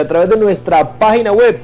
a través de nuestra página web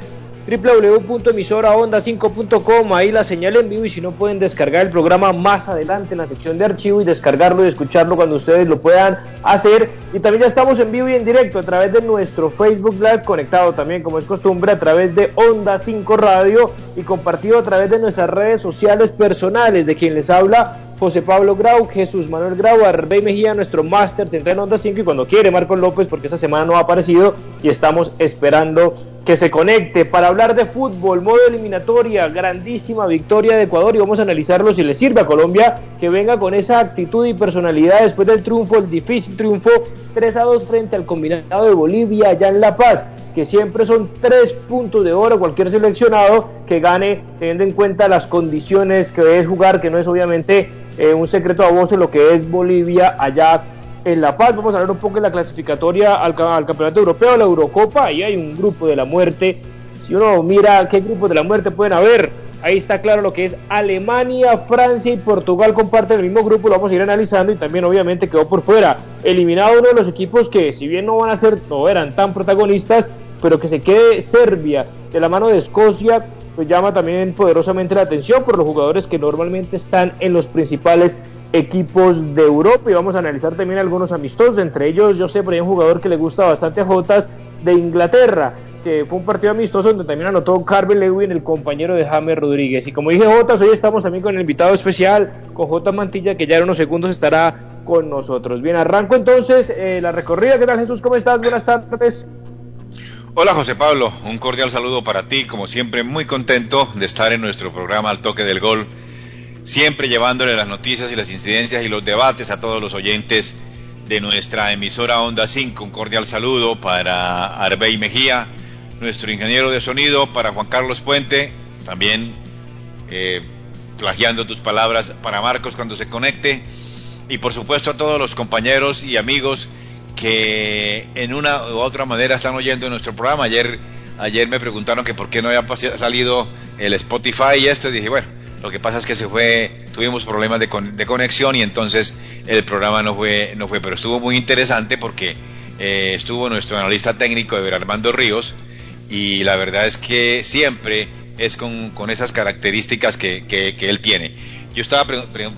www.emisoraonda5.com, ahí la señal en vivo y si no pueden descargar el programa más adelante en la sección de archivo y descargarlo y escucharlo cuando ustedes lo puedan hacer. Y también ya estamos en vivo y en directo a través de nuestro Facebook Live, conectado también como es costumbre a través de Onda 5 Radio y compartido a través de nuestras redes sociales personales. De quien les habla José Pablo Grau, Jesús Manuel Grau, Arbey Mejía, nuestro máster central en Onda 5 y cuando quiere Marcos López porque esa semana no ha aparecido y estamos esperando que se conecte para hablar de fútbol, modo eliminatoria, grandísima victoria de Ecuador y vamos a analizarlo si le sirve a Colombia que venga con esa actitud y personalidad después del triunfo, el difícil triunfo 3 a 2 frente al combinado de Bolivia allá en La Paz, que siempre son tres puntos de oro cualquier seleccionado que gane teniendo en cuenta las condiciones que es jugar, que no es obviamente eh, un secreto a voces lo que es Bolivia allá en La Paz. Vamos a hablar un poco de la clasificatoria al, Campeonato Europeo, la Eurocopa. Ahí hay un grupo de la muerte. Si uno mira qué grupos de la muerte pueden haber, ahí está claro lo que es Alemania, Francia y Portugal comparten el mismo grupo. Lo vamos a ir analizando y también, obviamente, quedó por fuera. Eliminado uno de los equipos que, si bien no van a ser, no eran tan protagonistas, pero que se quede Serbia de la mano de Escocia pues llama también poderosamente la atención por los jugadores que normalmente están en los principales equipos de Europa y vamos a analizar también algunos amistosos, entre ellos yo sé por ahí un jugador que le gusta bastante a Jotas de Inglaterra, que fue un partido amistoso donde también anotó Carvel Lewin, el compañero de James Rodríguez. Y como dije Jotas, hoy estamos también con el invitado especial, con J Mantilla, que ya en unos segundos estará con nosotros. Bien, arranco entonces eh, la recorrida. ¿Qué tal Jesús? ¿Cómo estás? Buenas tardes. Hola José Pablo, un cordial saludo para ti, como siempre muy contento de estar en nuestro programa Al Toque del Gol siempre llevándole las noticias y las incidencias y los debates a todos los oyentes de nuestra emisora Onda 5. Un cordial saludo para Arbey Mejía, nuestro ingeniero de sonido, para Juan Carlos Puente, también eh, plagiando tus palabras para Marcos cuando se conecte, y por supuesto a todos los compañeros y amigos que en una u otra manera están oyendo nuestro programa. Ayer, ayer me preguntaron que por qué no había salido el Spotify y esto, y dije, bueno, lo que pasa es que se fue, tuvimos problemas de, de conexión y entonces el programa no fue, no fue, pero estuvo muy interesante porque eh, estuvo nuestro analista técnico de Armando Ríos y la verdad es que siempre es con, esas características que, que, él tiene. Yo estaba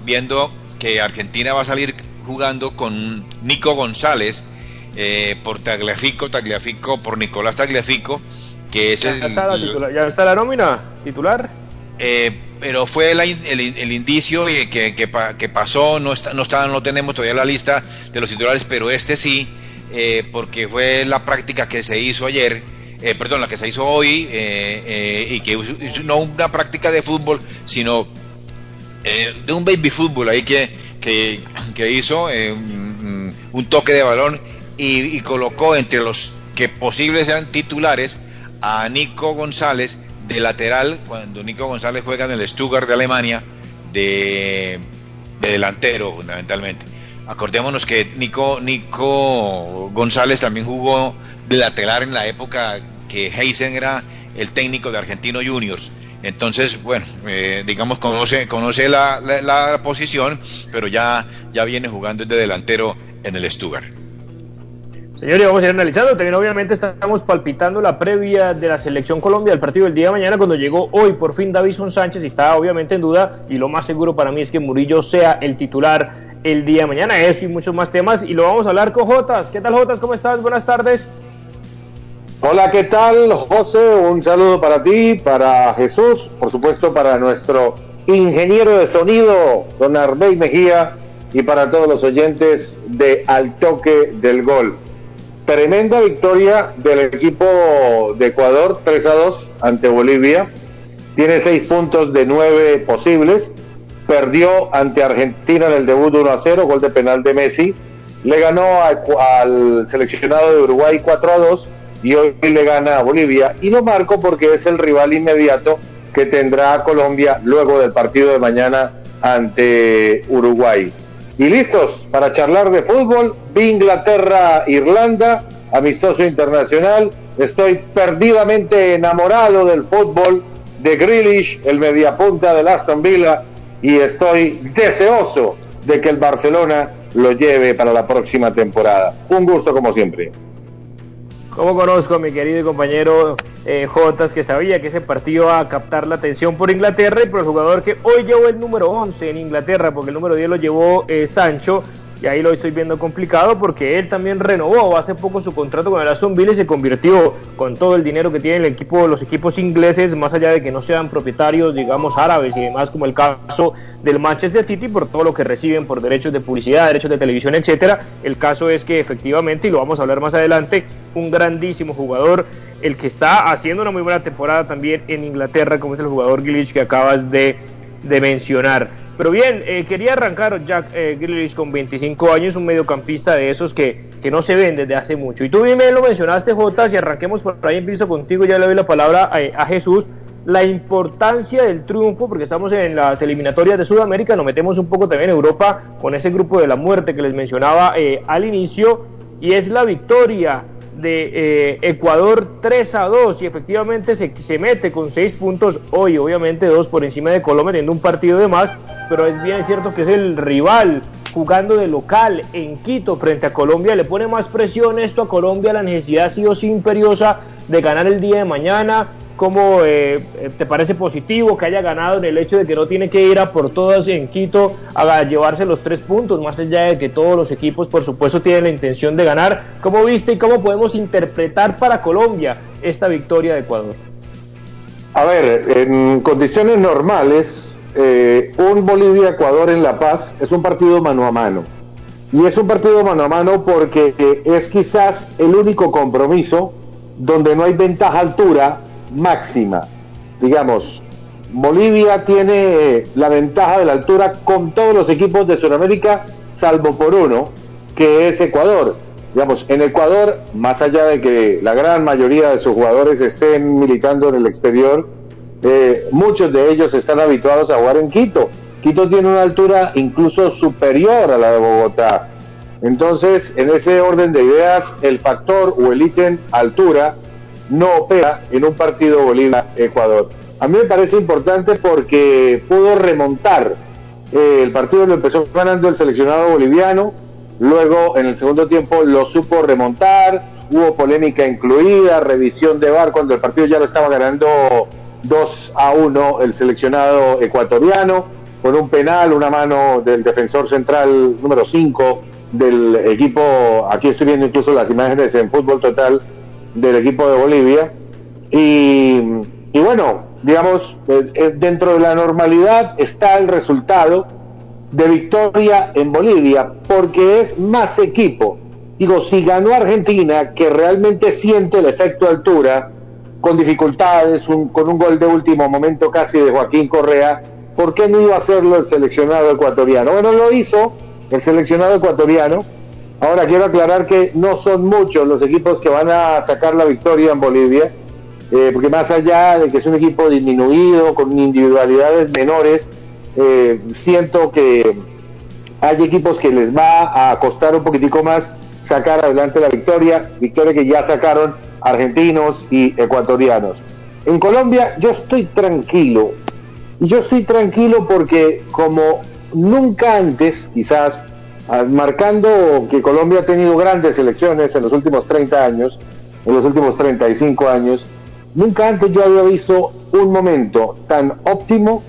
viendo que Argentina va a salir jugando con Nico González eh, por Tagliafico, Tagliafico por Nicolás Tagliafico, que es ya Está la ¿Ya está la nómina titular? Eh, pero fue el, el, indicio que, que, pasó, no, está, no, está, no tenemos todavía la lista de los titulares, pero este sí, eh, porque fue la práctica que se hizo ayer, eh, perdón, la que se hizo hoy, y que no una práctica de fútbol, sino de un baby fútbol ahí que, que, hizo un, un, toque de balón y, y colocó entre los que posibles sean titulares a Nico González, de lateral cuando Nico González juega en el Stuttgart de Alemania de, delantero fundamentalmente. Acordémonos que Nico, Nico González también jugó de lateral en la época que Heisen era el técnico de Argentino Juniors. Entonces, bueno, eh, digamos, conoce, conoce la, la, posición, pero ya, ya viene jugando de delantero en el Stuttgart. Señores, vamos a ir analizando. También obviamente estamos palpitando la previa de la selección Colombia del partido del día de mañana cuando llegó hoy por fin Davison Sánchez y está obviamente en duda y lo más seguro para mí es que Murillo sea el titular el día de mañana. Eso y muchos más temas y lo vamos a hablar con Jotas. ¿Qué tal Jotas? ¿Cómo estás? Buenas tardes. Hola, ¿qué tal José? Un saludo para ti, para Jesús, por supuesto para nuestro ingeniero de sonido, don Arbey Mejía y para todos los oyentes de Al Toque del Gol. Tremenda victoria del equipo de Ecuador, 3 a 2 ante Bolivia. Tiene 6 puntos de 9 posibles. Perdió ante Argentina en el debut 1 a 0, gol de penal de Messi. Le ganó al seleccionado de Uruguay 4 a 2 y hoy le gana a Bolivia. Y lo marco porque es el rival inmediato que tendrá Colombia luego del partido de mañana ante Uruguay. Y listos para charlar de fútbol. Inglaterra, Irlanda, amistoso internacional. Estoy perdidamente enamorado del fútbol de Grealish, el mediapunta del Aston Villa, y estoy deseoso de que el Barcelona lo lleve para la próxima temporada. Un gusto como siempre. Como conozco a mi querido compañero eh, Jotas, que sabía que ese partido iba a captar la atención por Inglaterra y por el jugador que hoy llevó el número 11 en Inglaterra, porque el número 10 lo llevó eh, Sancho, y ahí lo estoy viendo complicado porque él también renovó hace poco su contrato con el Aston Villa y se convirtió con todo el dinero que tiene el equipo, los equipos ingleses, más allá de que no sean propietarios, digamos, árabes y demás, como el caso del Manchester City, por todo lo que reciben por derechos de publicidad, derechos de televisión, etcétera. El caso es que efectivamente, y lo vamos a hablar más adelante, un grandísimo jugador, el que está haciendo una muy buena temporada también en Inglaterra, como es el jugador Gillich que acabas de, mencionar. Pero bien, eh, quería arrancar Jack eh, con 25 años, un mediocampista de esos que, que, no se ven desde hace mucho. Y tú bien lo mencionaste, Jota, si arranquemos por ahí, empiezo contigo, ya le doy la palabra a, a, Jesús. La importancia del triunfo, porque estamos en las eliminatorias de Sudamérica, nos metemos un poco también en Europa con ese grupo de la muerte que les mencionaba eh, al inicio, y es la victoria de eh, Ecuador 3 a 2 y efectivamente se, se mete con 6 puntos hoy, obviamente 2 por encima de Colombia, teniendo un partido de más, pero es bien cierto que es el rival jugando de local en Quito frente a Colombia, le pone más presión esto a Colombia, la necesidad ha sido imperiosa de ganar el día de mañana, ¿Cómo eh, te parece positivo que haya ganado en el hecho de que no tiene que ir a por todas en Quito a llevarse los tres puntos, más allá de que todos los equipos, por supuesto, tienen la intención de ganar? ¿Cómo viste y cómo podemos interpretar para Colombia esta victoria de Ecuador? A ver, en condiciones normales, eh, un Bolivia-Ecuador en La Paz es un partido mano a mano. Y es un partido mano a mano porque eh, es quizás el único compromiso donde no hay ventaja altura máxima. Digamos, Bolivia tiene la ventaja de la altura con todos los equipos de Sudamérica, salvo por uno, que es Ecuador. Digamos, en Ecuador, más allá de que la gran mayoría de sus jugadores estén militando en el exterior, eh, muchos de ellos están habituados a jugar en Quito. Quito tiene una altura incluso superior a la de Bogotá. Entonces, en ese orden de ideas, el factor o el ítem altura no opera en un partido Bolivia-Ecuador. A mí me parece importante porque pudo remontar. Eh, el partido lo empezó ganando el seleccionado boliviano, luego en el segundo tiempo lo supo remontar, hubo polémica incluida, revisión de VAR cuando el partido ya lo estaba ganando 2 a 1 el seleccionado ecuatoriano, con un penal, una mano del defensor central número 5 del equipo, aquí estoy viendo incluso las imágenes en fútbol total, del equipo de Bolivia. Y, bueno, digamos, eh, eh, dentro de la normalidad está el resultado de victoria en Bolivia, porque es más equipo. Digo, si ganó Argentina, que realmente siente el efecto altura, con dificultades, con un gol de último momento casi de Joaquín Correa, ¿por qué no iba a hacerlo el seleccionado ecuatoriano? Bueno, lo hizo el seleccionado ecuatoriano, Ahora quiero aclarar que no son muchos los equipos que van a sacar la victoria en Bolivia, eh, porque más allá de que es un equipo disminuido, con individualidades menores, eh, siento que hay equipos que les va a costar un poquitico más sacar adelante la victoria, victoria que ya sacaron argentinos y ecuatorianos. En Colombia yo estoy tranquilo, y yo estoy tranquilo porque como nunca antes, quizás, marcando que Colombia ha tenido grandes elecciones en los últimos 30 años, en los últimos 35 años, nunca antes yo había visto un momento tan óptimo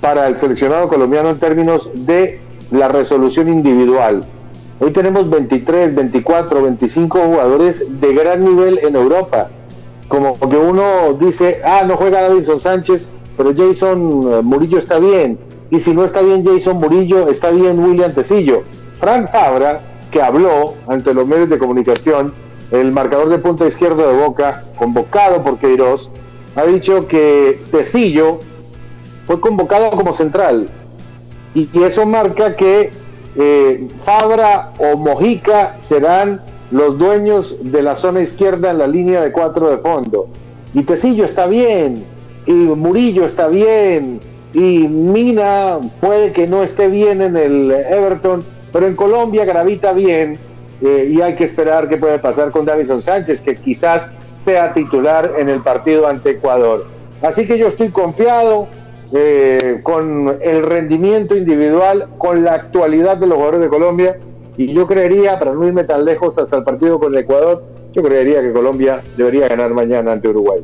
para el seleccionado colombiano en términos de la resolución individual. Hoy tenemos 23, 24, 25 jugadores de gran nivel en Europa. Como que uno dice, ah, no juega Davidson Sánchez, pero Jason eh, Murillo está bien. Y si no está bien Jason Murillo, está bien William Tecillo Frank Fabra, que habló ante los medios de comunicación, el marcador de punta izquierdo de Boca, convocado por Queiroz, ha dicho que Tecillo fue convocado como central. Y, eso marca que eh, Fabra o Mojica serán los dueños de la zona izquierda en la línea de cuatro de fondo. Y Tecillo está bien, y Murillo está bien, y Mina puede que no esté bien en el Everton, pero en Colombia gravita bien eh, y hay que esperar qué puede pasar con Davison Sánchez, que quizás sea titular en el partido ante Ecuador. Así que yo estoy confiado eh, con el rendimiento individual, con la actualidad de los jugadores de Colombia y yo creería, para no irme tan lejos hasta el partido con Ecuador, yo creería que Colombia debería ganar mañana ante Uruguay.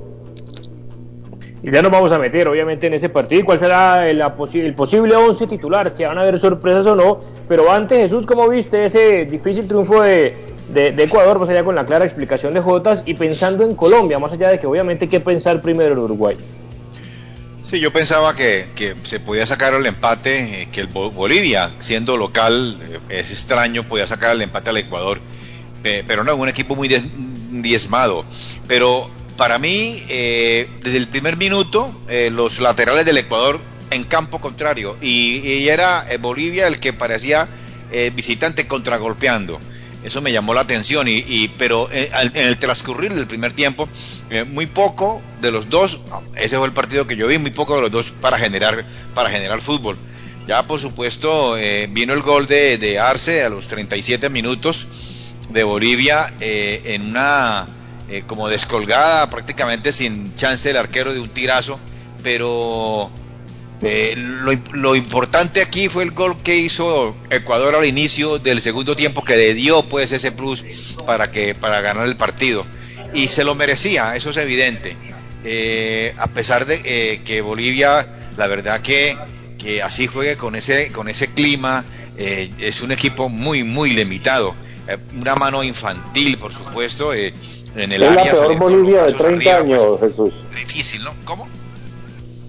Y ya nos vamos a meter, obviamente, en ese partido. ¿Cuál será el, el posible 11 titular? Si van a haber sorpresas o no. Pero antes, Jesús, ¿cómo viste ese difícil triunfo de, Ecuador? Más allá con la clara explicación de Jotas. Y pensando en Colombia, más allá de que obviamente hay que pensar primero en Uruguay. Sí, yo pensaba que, que se podía sacar el empate, eh, que el Bolivia, siendo local, eh, es extraño, podía sacar el empate al Ecuador. pero no, un equipo muy diezmado. Pero para mí, eh, desde el primer minuto, eh, los laterales del Ecuador en campo contrario. Y, era eh, Bolivia el que parecía visitante contragolpeando. Eso me llamó la atención. Y, pero en el transcurrir del primer tiempo, muy poco de los dos, ese fue el partido que yo vi, muy poco de los dos para generar, para generar fútbol. Ya por supuesto vino el gol de, Arce a los 37 minutos de Bolivia en una eh, como descolgada, prácticamente sin chance del arquero de un tirazo, pero eh, lo, importante aquí fue el gol que hizo Ecuador al inicio del segundo tiempo que le dio pues ese plus para que para ganar el partido y se lo merecía, eso es evidente. Eh, a pesar de que Bolivia, la verdad que, que así juegue con ese con ese clima, es un equipo muy muy limitado, una mano infantil por supuesto es la peor Bolivia de 30 años, pues, Jesús. Difícil, ¿no? ¿Cómo?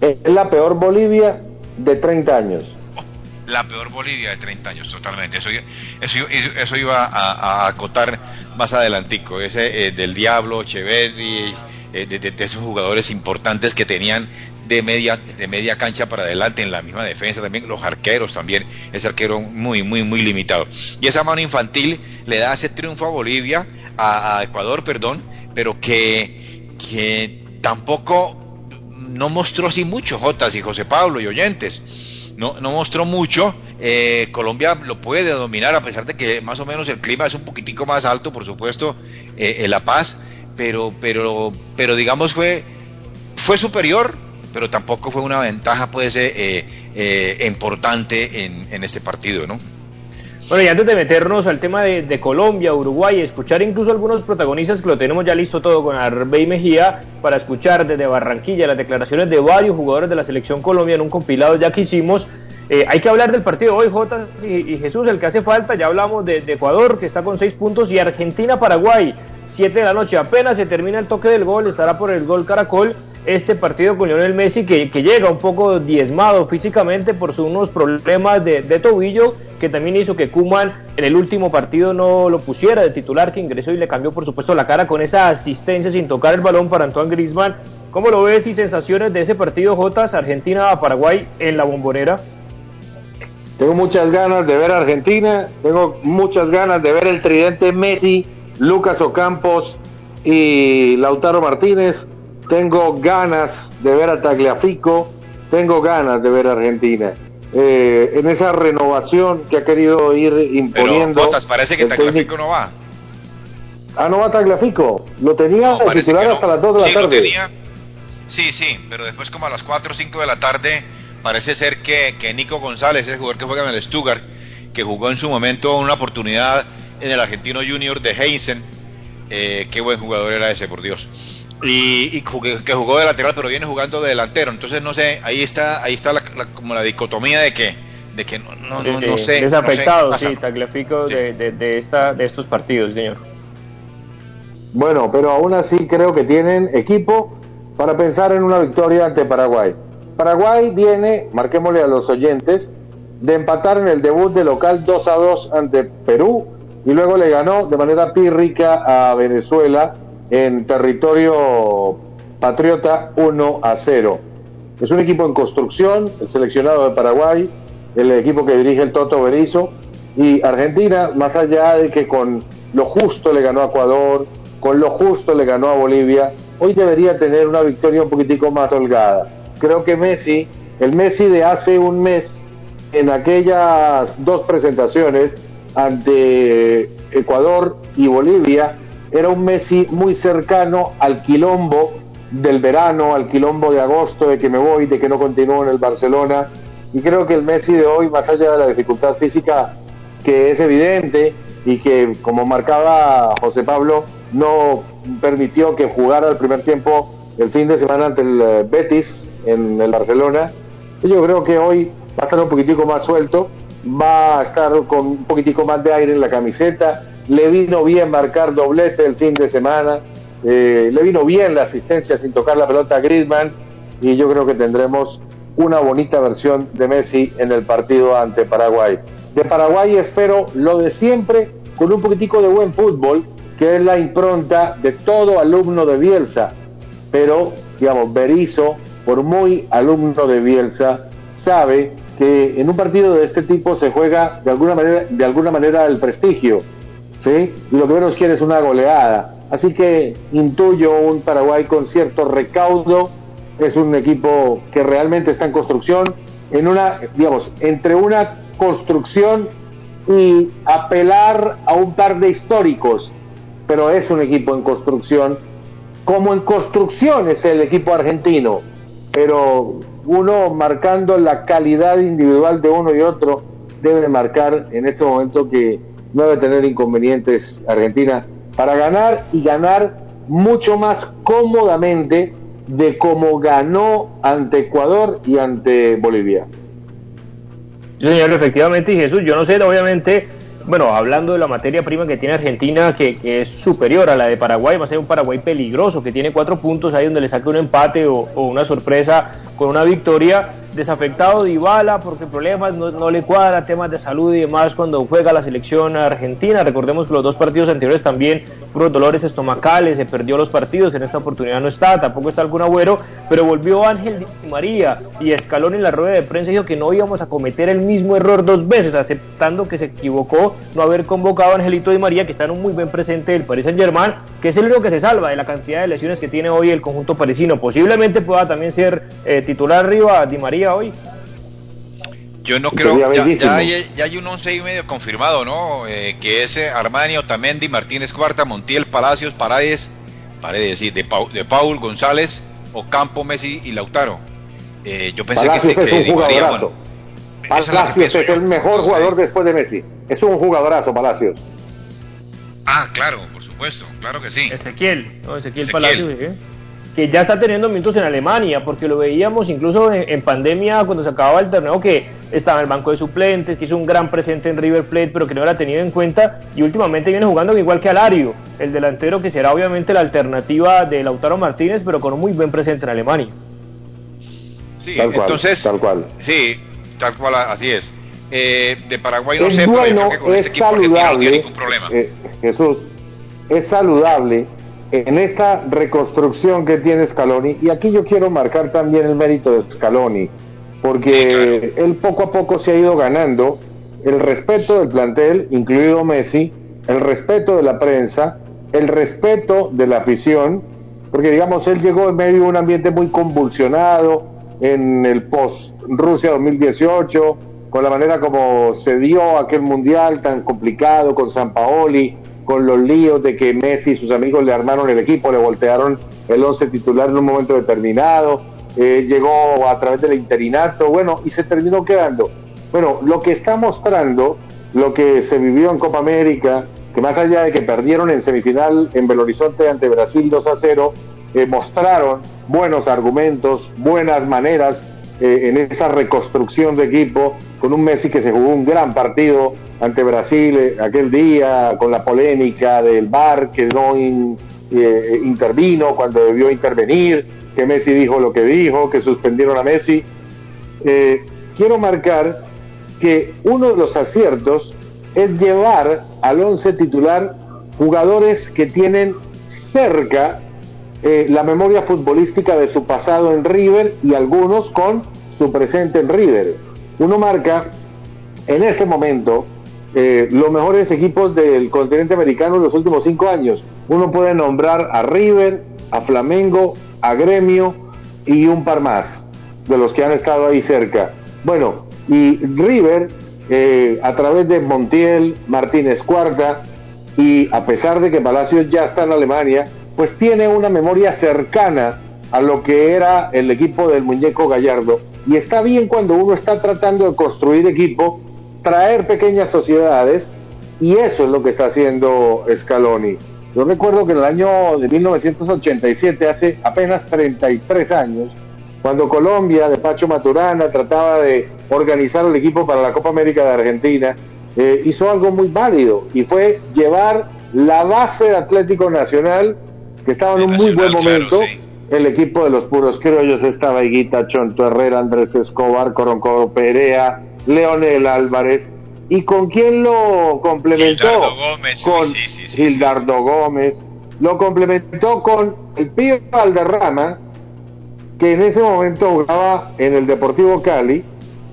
Es la peor Bolivia de 30 años. la peor Bolivia de 30 años, totalmente. Eso, eso, eso iba a, acotar más adelantico. Ese eh, del Diablo, Cheverry, eh, de, esos jugadores importantes que tenían de media, de media cancha para adelante en la misma defensa, también los arqueros también, ese arquero muy, muy, muy limitado. Y esa mano infantil le da ese triunfo a Bolivia, a, Ecuador, perdón, pero que, que tampoco no mostró así mucho, Jotas y José Pablo y oyentes. No, no mostró mucho. Eh, Colombia lo puede dominar a pesar de que más o menos el clima es un poquitico más alto, por supuesto, eh, en La Paz, pero, pero, pero digamos fue, fue superior, pero tampoco fue una ventaja pues eh, eh, importante en, en, este partido, ¿no? Bueno, y antes de meternos al tema de, Colombia, Uruguay, escuchar incluso algunos protagonistas que lo tenemos ya listo todo con Arbey Mejía para escuchar desde Barranquilla las declaraciones de varios jugadores de la selección Colombia en un compilado ya que hicimos. Eh, hay que hablar del partido hoy, J y, Jesús, el que hace falta. Ya hablamos de, Ecuador, que está con seis puntos, y Argentina-Paraguay, 7 de la noche. Apenas se termina el toque del gol, estará por el gol Caracol este partido con Lionel Messi que, llega un poco diezmado físicamente por unos problemas de, tobillo que también hizo que Kuman en el último partido no lo pusiera de titular que ingresó y le cambió por supuesto la cara con esa asistencia sin tocar el balón para Antoine Griezmann. ¿Cómo lo ves y sensaciones de ese partido Jotas Argentina a Paraguay en la bombonera? Tengo muchas ganas de ver a Argentina, tengo muchas ganas de ver el tridente Messi, Lucas Ocampos y Lautaro Martínez tengo ganas de ver a Tagliafico, tengo ganas de ver a Argentina. Eh, en esa renovación que ha querido ir imponiendo. Pero, parece que Tagliafico no va. Ah, no va Tagliafico. Lo tenía titular hasta las 2 de la tarde. Sí, sí, pero después como a las 4 o 5 de la tarde parece ser que, que Nico González, el jugador que juega en el Stuttgart, que jugó en su momento una oportunidad en el Argentino Junior de Heinzen, eh, qué buen jugador era ese, por Dios y, que jugó de lateral pero viene jugando de delantero. Entonces no sé ahí está ahí está la, como la dicotomía de que de que no, no, no, sé desafectado sí tagliafico de, de, esta de estos partidos señor. Bueno pero aún así creo que tienen equipo para pensar en una victoria ante Paraguay. Paraguay viene marquémosle a los oyentes de empatar en el debut de local 2 a 2 ante Perú y luego le ganó de manera pírrica a Venezuela en territorio patriota 1 a 0. Es un equipo en construcción, el seleccionado de Paraguay, el equipo que dirige el Toto Berizzo, y Argentina, más allá de que con lo justo le ganó a Ecuador, con lo justo le ganó a Bolivia, hoy debería tener una victoria un poquitico más holgada. Creo que Messi, el Messi de hace un mes, en aquellas dos presentaciones ante Ecuador y Bolivia, era un Messi muy cercano al quilombo del verano, al quilombo de agosto, de que me voy, de que no continúo en el Barcelona. Y creo que el Messi de hoy, más allá de la dificultad física que es evidente y que, como marcaba José Pablo, no permitió que jugara el primer tiempo el fin de semana ante el eh, Betis en el Barcelona. Yo creo que hoy va a estar un poquitico más suelto, va a estar con un poquitico más de aire en la camiseta, le vino bien marcar doblete el fin de semana, eh, le vino bien la asistencia sin tocar la pelota a Griezmann y yo creo que tendremos una bonita versión de Messi en el partido ante Paraguay. De Paraguay espero lo de siempre con un poquitico de buen fútbol, que es la impronta de todo alumno de Bielsa. Pero, digamos, Berizzo, por muy alumno de Bielsa, sabe que en un partido de este tipo se juega de alguna manera, de alguna manera el prestigio, ¿sí? Y lo que menos quiere es una goleada. Así que intuyo un Paraguay con cierto recaudo, es un equipo que realmente está en construcción, en una, digamos, entre una construcción y apelar a un par de históricos, pero es un equipo en construcción, como en construcción es el equipo argentino, pero uno marcando la calidad individual de uno y otro debe marcar en este momento que no debe tener inconvenientes Argentina para ganar y ganar mucho más cómodamente de cómo ganó ante Ecuador y ante Bolivia. señor, efectivamente, Jesús, yo no sé, obviamente, bueno, hablando de la materia prima que tiene Argentina, que, es superior a la de Paraguay, va a ser un Paraguay peligroso, que tiene cuatro puntos ahí donde le saque un empate o, o una sorpresa con una victoria desafectado Dybala porque problemas no, le cuadra, temas de salud y demás cuando juega la selección argentina. Recordemos que los dos partidos anteriores también puros dolores estomacales, se perdió los partidos, en esta oportunidad no está, tampoco está algún agüero, pero volvió Ángel Di María y Escalón en la rueda de prensa dijo que no íbamos a cometer el mismo error dos veces, aceptando que se equivocó no haber convocado a Angelito Di María, que está en un muy buen presente del Paris Saint Germain, que es el único que se salva de la cantidad de lesiones que tiene hoy el conjunto parisino. Posiblemente pueda también ser eh, titular arriba Di María hoy? Yo no creo, ya, ya, hay, ya, hay, un once y medio confirmado, ¿no? Eh, que es Armani, Otamendi, Martínez Cuarta, Montiel, Palacios, Paredes, Paredes, sí, de, de Paul, González, Ocampo, Messi y Lautaro. Eh, yo pensé Palacios que, es un jugadorazo. Palacios es el mejor jugador después de Messi. Es un jugadorazo, Palacios. Ah, claro, por supuesto, claro que sí. Ezequiel, no, Ezequiel, Ezequiel. Palacios, ¿eh? Que ya está teniendo minutos en Alemania, porque lo veíamos incluso en, pandemia cuando se acababa el torneo que estaba en el banco de suplentes, que hizo un gran presente en River Plate, pero que no era tenido en cuenta y últimamente viene jugando igual que Alario, el delantero que será obviamente la alternativa de Lautaro Martínez, pero con un muy buen presente en Alemania. Sí, entonces, tal cual. Sí, tal cual, así es. Eh, de Paraguay no sé, pero que con este equipo no tiene ningún problema. Eh, Jesús, es saludable en esta reconstrucción que tiene Scaloni, y aquí yo quiero marcar también el mérito de Scaloni, porque él poco a poco se ha ido ganando el respeto del plantel, incluido Messi, el respeto de la prensa, el respeto de la afición, porque digamos, él llegó en medio de un ambiente muy convulsionado en el post-Rusia 2018, con la manera como se dio aquel mundial tan complicado con San Paoli, con los líos de que Messi y sus amigos le armaron el equipo, le voltearon el once titular en un momento determinado, eh, llegó a través del interinato, bueno, y se terminó quedando. Bueno, lo que está mostrando, lo que se vivió en Copa América, que más allá de que perdieron en semifinal en Belo Horizonte ante Brasil 2 a 0, eh, mostraron buenos argumentos, buenas maneras eh, en esa reconstrucción de equipo, con un Messi que se jugó un gran partido ante Brasil eh, aquel día, con la polémica del VAR que no eh, intervino cuando debió intervenir, que Messi dijo lo que dijo, que suspendieron a Messi. quiero marcar que uno de los aciertos es llevar al once titular jugadores que tienen cerca eh, la memoria futbolística de su pasado en River y algunos con su presente en River. Uno marca en este momento eh, los mejores equipos del continente americano en los últimos cinco años. Uno puede nombrar a River, a Flamengo, a Gremio y un par más de los que han estado ahí cerca. Bueno, y River, eh, a través de Montiel, Martínez Cuarta, y a pesar de que Palacios ya está en Alemania, pues tiene una memoria cercana a lo que era el equipo del muñeco Gallardo. Y está bien cuando uno está tratando de construir equipo, traer pequeñas sociedades, y eso es lo que está haciendo Scaloni. Yo recuerdo que en el año de 1987, hace apenas 33 años, cuando Colombia de Pacho Maturana trataba de organizar el equipo para la Copa América de Argentina, eh, hizo algo muy válido y fue llevar la base de Atlético Nacional, que estaba en un muy buen momento, el equipo de los puros criollos estaba Higuita, Chonto Herrera, Andrés Escobar, Coroncoro Perea, Leonel Álvarez, ¿y con quién lo complementó? Gómez, con Gildardo Gómez, lo complementó con el Pío Valderrama, que en ese momento jugaba en el Deportivo Cali,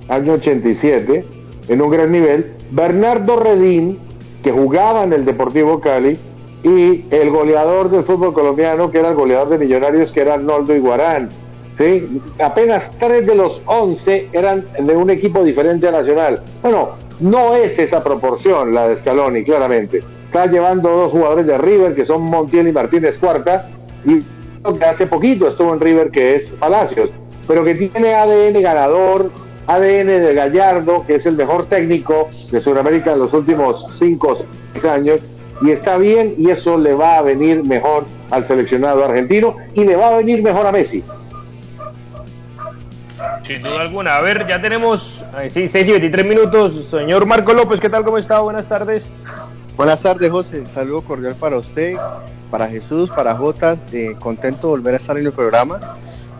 año 87, en un gran nivel, Bernardo Redín, que jugaba en el Deportivo Cali, y el goleador del fútbol colombiano, que era el goleador de Millonarios, que era Arnoldo Iguarán. ¿sí? Apenas tres de los once eran de un equipo diferente a Nacional. Bueno, no es esa proporción la de Scaloni, claramente. Está llevando dos jugadores de River, que son Montiel y Martínez Cuarta, y que hace poquito estuvo en River, que es Palacios, pero que tiene ADN ganador, ADN de Gallardo, que es el mejor técnico de Sudamérica en los últimos cinco o seis años, y está bien, y eso le va a venir mejor al seleccionado argentino y le va a venir mejor a Messi. Sin duda alguna. A ver, ya tenemos, sí, 6 y 23 minutos. Señor Marco López, ¿qué tal? ¿Cómo está? Buenas tardes. Buenas tardes, José. saludo cordial para usted, para Jesús, para Jotas. Eh, contento de volver a estar en el programa.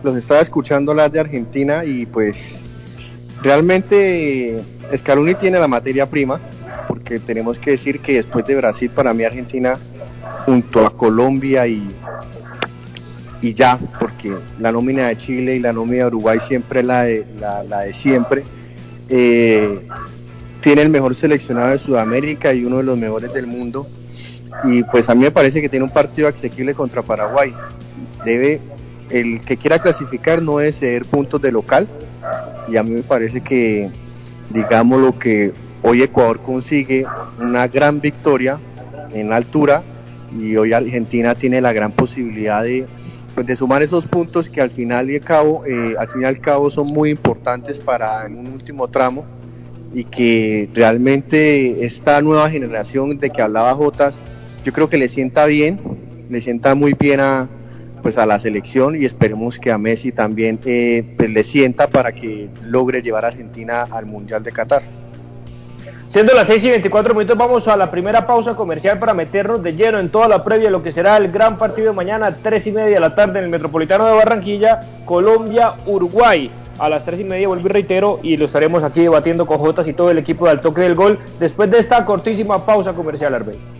Los estaba escuchando hablar de Argentina y pues realmente Scaloni tiene la materia prima, porque tenemos que decir que después de Brasil, para mí Argentina, junto a Colombia y, y ya, porque la nómina de Chile y la nómina de Uruguay siempre es la de, la, de siempre, eh, tiene el mejor seleccionado de Sudamérica y uno de los mejores del mundo. Y pues a mí me parece que tiene un partido asequible contra Paraguay. Debe, el que quiera clasificar no debe ceder puntos de local. Y a mí me parece que, digamos, lo que hoy Ecuador consigue una gran victoria en altura y hoy Argentina tiene la gran posibilidad de, pues, de sumar esos puntos que al final y al cabo, eh, al fin y al cabo son muy importantes para en un último tramo y que realmente esta nueva generación de que hablaba Jotas, yo creo que le sienta bien, le sienta muy bien a, pues a la selección y esperemos que a Messi también eh, pues le sienta para que logre llevar a Argentina al Mundial de Qatar. Siendo las 6 y 24 minutos, vamos a la primera pausa comercial para meternos de lleno en toda la previa de lo que será el gran partido de mañana, 3 y media de la tarde en el Metropolitano de Barranquilla, Colombia-Uruguay. A las 3 y media vuelvo y reitero y lo estaremos aquí debatiendo con Jotas y todo el equipo del toque del gol después de esta cortísima pausa comercial, Arbey.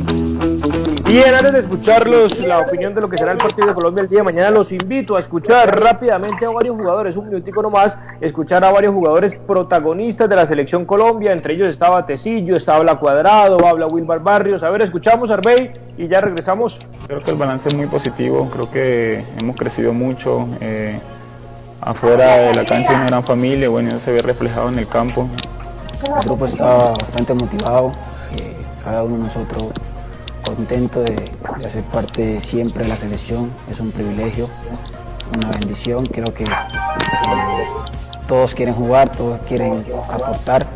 Bien, antes de escucharlos, la opinión de lo que será el partido de Colombia el día de mañana, los invito a escuchar rápidamente a varios jugadores, un minutico nomás, escuchar a varios jugadores protagonistas de la selección Colombia, entre ellos estaba Tecillo, estaba La Cuadrado, habla Wilmar Barrios. A ver, escuchamos a Arbey y ya regresamos. Creo que el balance es muy positivo, creo que hemos crecido mucho. Eh, afuera de la cancha una gran familia, bueno, eso se ve reflejado en el campo. El grupo está bastante motivado, eh, cada uno de nosotros contento de, de, hacer parte siempre de la selección, es un privilegio, una bendición, creo que eh, todos quieren jugar, todos quieren aportar,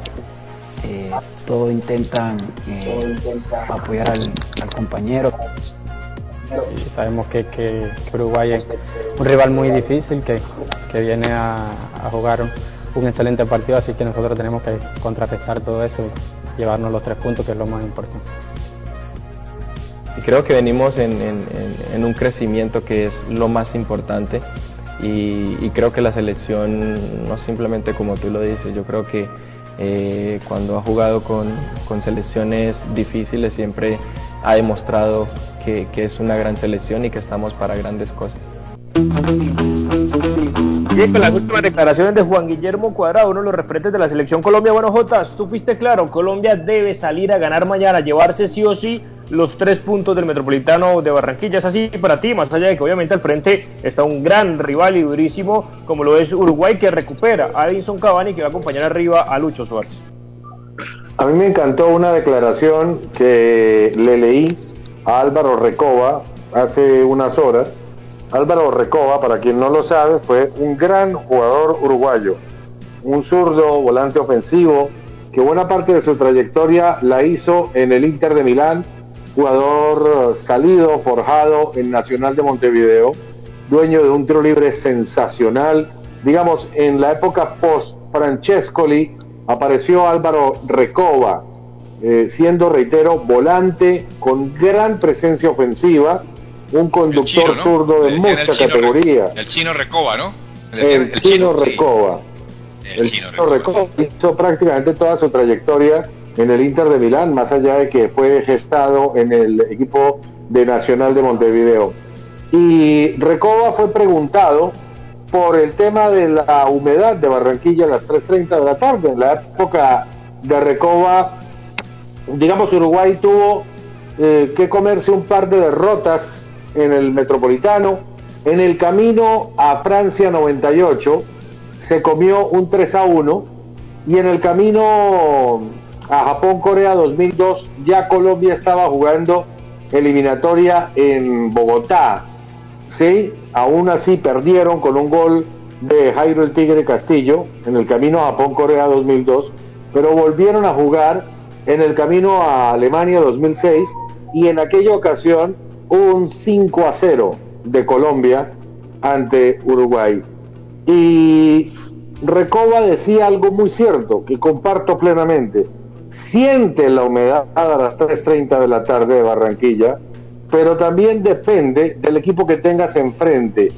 eh, todos intentan eh, apoyar al, compañero. Y sabemos que, que, Uruguay es un rival muy difícil, que, que viene a, a, jugar un excelente partido, así que nosotros tenemos que contrarrestar todo eso y llevarnos los tres puntos, que es lo más importante. Y creo que venimos en, en, en un crecimiento que es lo más importante y, y, creo que la selección, no simplemente como tú lo dices, yo creo que eh, cuando ha jugado con, con, selecciones difíciles siempre ha demostrado que, que es una gran selección y que estamos para grandes cosas. Bien, con las últimas declaraciones de Juan Guillermo Cuadrado, uno de los referentes de la selección Colombia. Bueno, Jotas, tú fuiste claro, Colombia debe salir a ganar mañana, llevarse sí o sí los tres puntos del Metropolitano de Barranquilla. Es así para ti, más allá de que obviamente al frente está un gran rival y durísimo, como lo es Uruguay, que recupera a Edinson Cavani, que va a acompañar arriba a Lucho Suárez. A mí me encantó una declaración que le leí a Álvaro Recoba hace unas horas Álvaro Recoba, para quien no lo sabe, fue un gran jugador uruguayo, un zurdo, volante ofensivo, que buena parte de su trayectoria la hizo en el Inter de Milán, jugador salido, forjado en Nacional de Montevideo, dueño de un tiro libre sensacional. Digamos, en la época post-Francescoli apareció Álvaro Recoba, eh, siendo, reitero, volante con gran presencia ofensiva, un conductor chino, ¿no? zurdo de mucha chino, categoría. El chino Recoba, ¿no? El, el, chino, chino Recoba. Sí. El, el, chino, chino Recoba hizo prácticamente toda su trayectoria en el Inter de Milán, más allá de que fue gestado en el equipo de Nacional de Montevideo. Y Recoba fue preguntado por el tema de la humedad de Barranquilla a las 3.30 de la tarde. En la época de Recoba, digamos, Uruguay tuvo eh, que comerse un par de derrotas en el Metropolitano. En el camino a Francia 98 se comió un 3 a 1 y en el camino a Japón-Corea 2002 ya Colombia estaba jugando eliminatoria en Bogotá. Sí, aún así perdieron con un gol de Jairo el Tigre Castillo en el camino a Japón-Corea 2002, pero volvieron a jugar en el camino a Alemania 2006 y en aquella ocasión un 5 a 0 de Colombia ante Uruguay. Y Recoba decía algo muy cierto, que comparto plenamente. Siente la humedad a las 3.30 de la tarde de Barranquilla, pero también depende del equipo que tengas enfrente.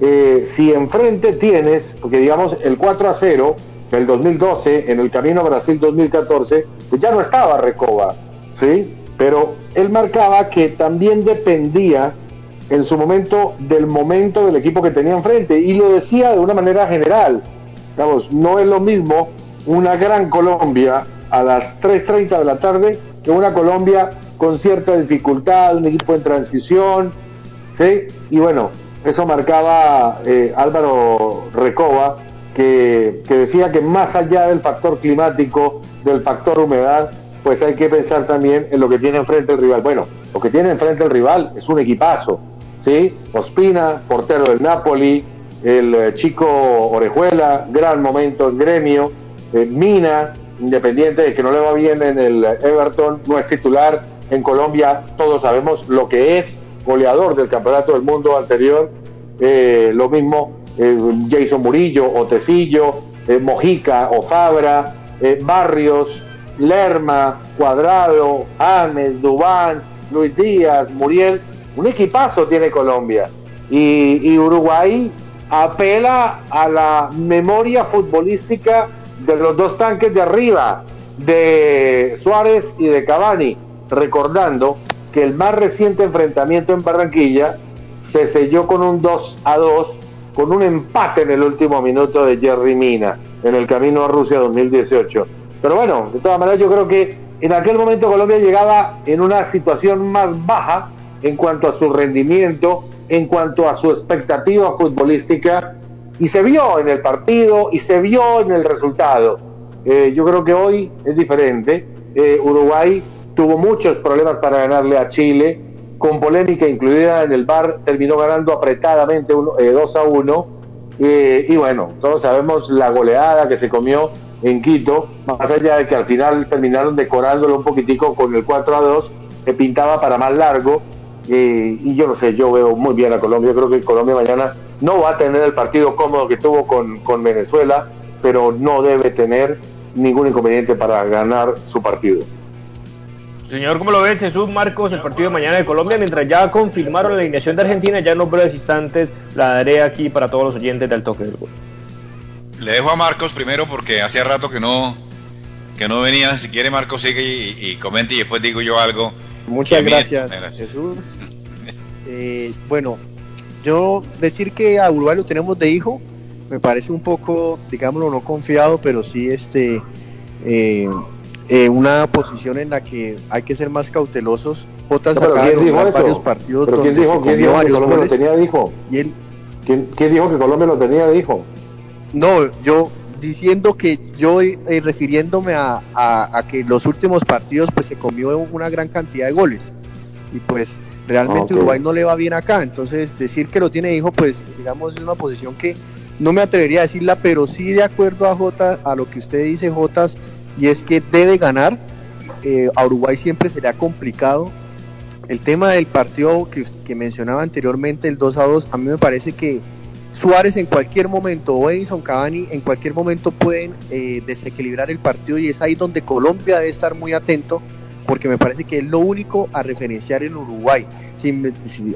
Eh, si enfrente tienes, porque digamos el 4 a 0 del 2012 en el camino a Brasil 2014, pues ya no estaba Recoba, ¿sí? pero él marcaba que también dependía en su momento del momento del equipo que tenía enfrente y lo decía de una manera general. Vamos, no es lo mismo una gran Colombia a las 3.30 de la tarde que una Colombia con cierta dificultad, un equipo en transición, ¿sí? Y bueno, eso marcaba eh, Álvaro Recoba, que, que decía que más allá del factor climático, del factor humedad, pues hay que pensar también en lo que tiene enfrente el rival. Bueno, lo que tiene enfrente el rival es un equipazo, ¿sí? Ospina, portero del Napoli, el eh, chico Orejuela, gran momento en gremio, eh, Mina, independiente de que no le va bien en el Everton, no es titular. En Colombia, todos sabemos lo que es, goleador del campeonato del mundo anterior, eh, lo mismo Jason Murillo, Otecillo, Mojica o Fabra, Barrios, Lerma, Cuadrado, Ames, Dubán, Luis Díaz, Muriel, un equipazo tiene Colombia. Y, y, Uruguay apela a la memoria futbolística de los dos tanques de arriba, de Suárez y de Cavani, recordando que el más reciente enfrentamiento en Barranquilla se selló con un 2 a 2, con un empate en el último minuto de Jerry Mina en el camino a Rusia 2018. Pero bueno, de todas maneras yo creo que en aquel momento Colombia llegaba en una situación más baja en cuanto a su rendimiento, en cuanto a su expectativa futbolística Y se vio en el partido y se vio en el resultado. Eh, yo creo que hoy es diferente. Eh, Uruguay tuvo muchos problemas para ganarle a Chile, con polémica incluida en el bar, terminó ganando apretadamente uno, 2 a 1. y bueno, todos sabemos la goleada que se comió en Quito, más allá de que al final terminaron decorándolo un poquitico con el 4 a 2, que pintaba para más largo. y yo no sé, yo veo muy bien a Colombia. Creo que Colombia mañana no va a tener el partido cómodo que tuvo con, con Venezuela, pero no debe tener ningún inconveniente para ganar su partido. Señor, ¿cómo lo ves, Jesús Marcos, el partido de mañana de Colombia? Mientras ya confirmaron la alineación de Argentina, ya en los breves instantes la daré aquí para todos los oyentes del toque del gol. Le dejo a Marcos primero porque hacía rato que no que no venía. Si quiere, Marcos sigue y, comente y después digo yo algo. Muchas gracias, Jesús. Eh, bueno, yo decir que a Uruguay lo tenemos de hijo me parece un poco, digámoslo, no confiado, pero sí este eh, eh, una posición en la que hay que ser más cautelosos. Otras no, varios partidos ¿Pero ¿quién dijo, ¿quién dijo que Colombia lo tenía de hijo? ¿Y él? ¿Quién, dijo que Colombia lo tenía de hijo? No, yo diciendo que yo eh, refiriéndome a, a, que los últimos partidos pues se comió una gran cantidad de goles y pues realmente Uruguay no le va bien acá entonces decir que lo tiene hijo pues digamos es una posición que no me atrevería a decirla pero sí de acuerdo a J a lo que usted dice Jotas y es que debe ganar. Eh, a Uruguay siempre sería complicado. El tema del partido que, mencionaba anteriormente, el 2 a 2, a mí me parece que Suárez en cualquier momento o Edison Cavani en cualquier momento pueden eh, desequilibrar el partido y es ahí donde Colombia debe estar muy atento porque me parece que es lo único a referenciar en Uruguay,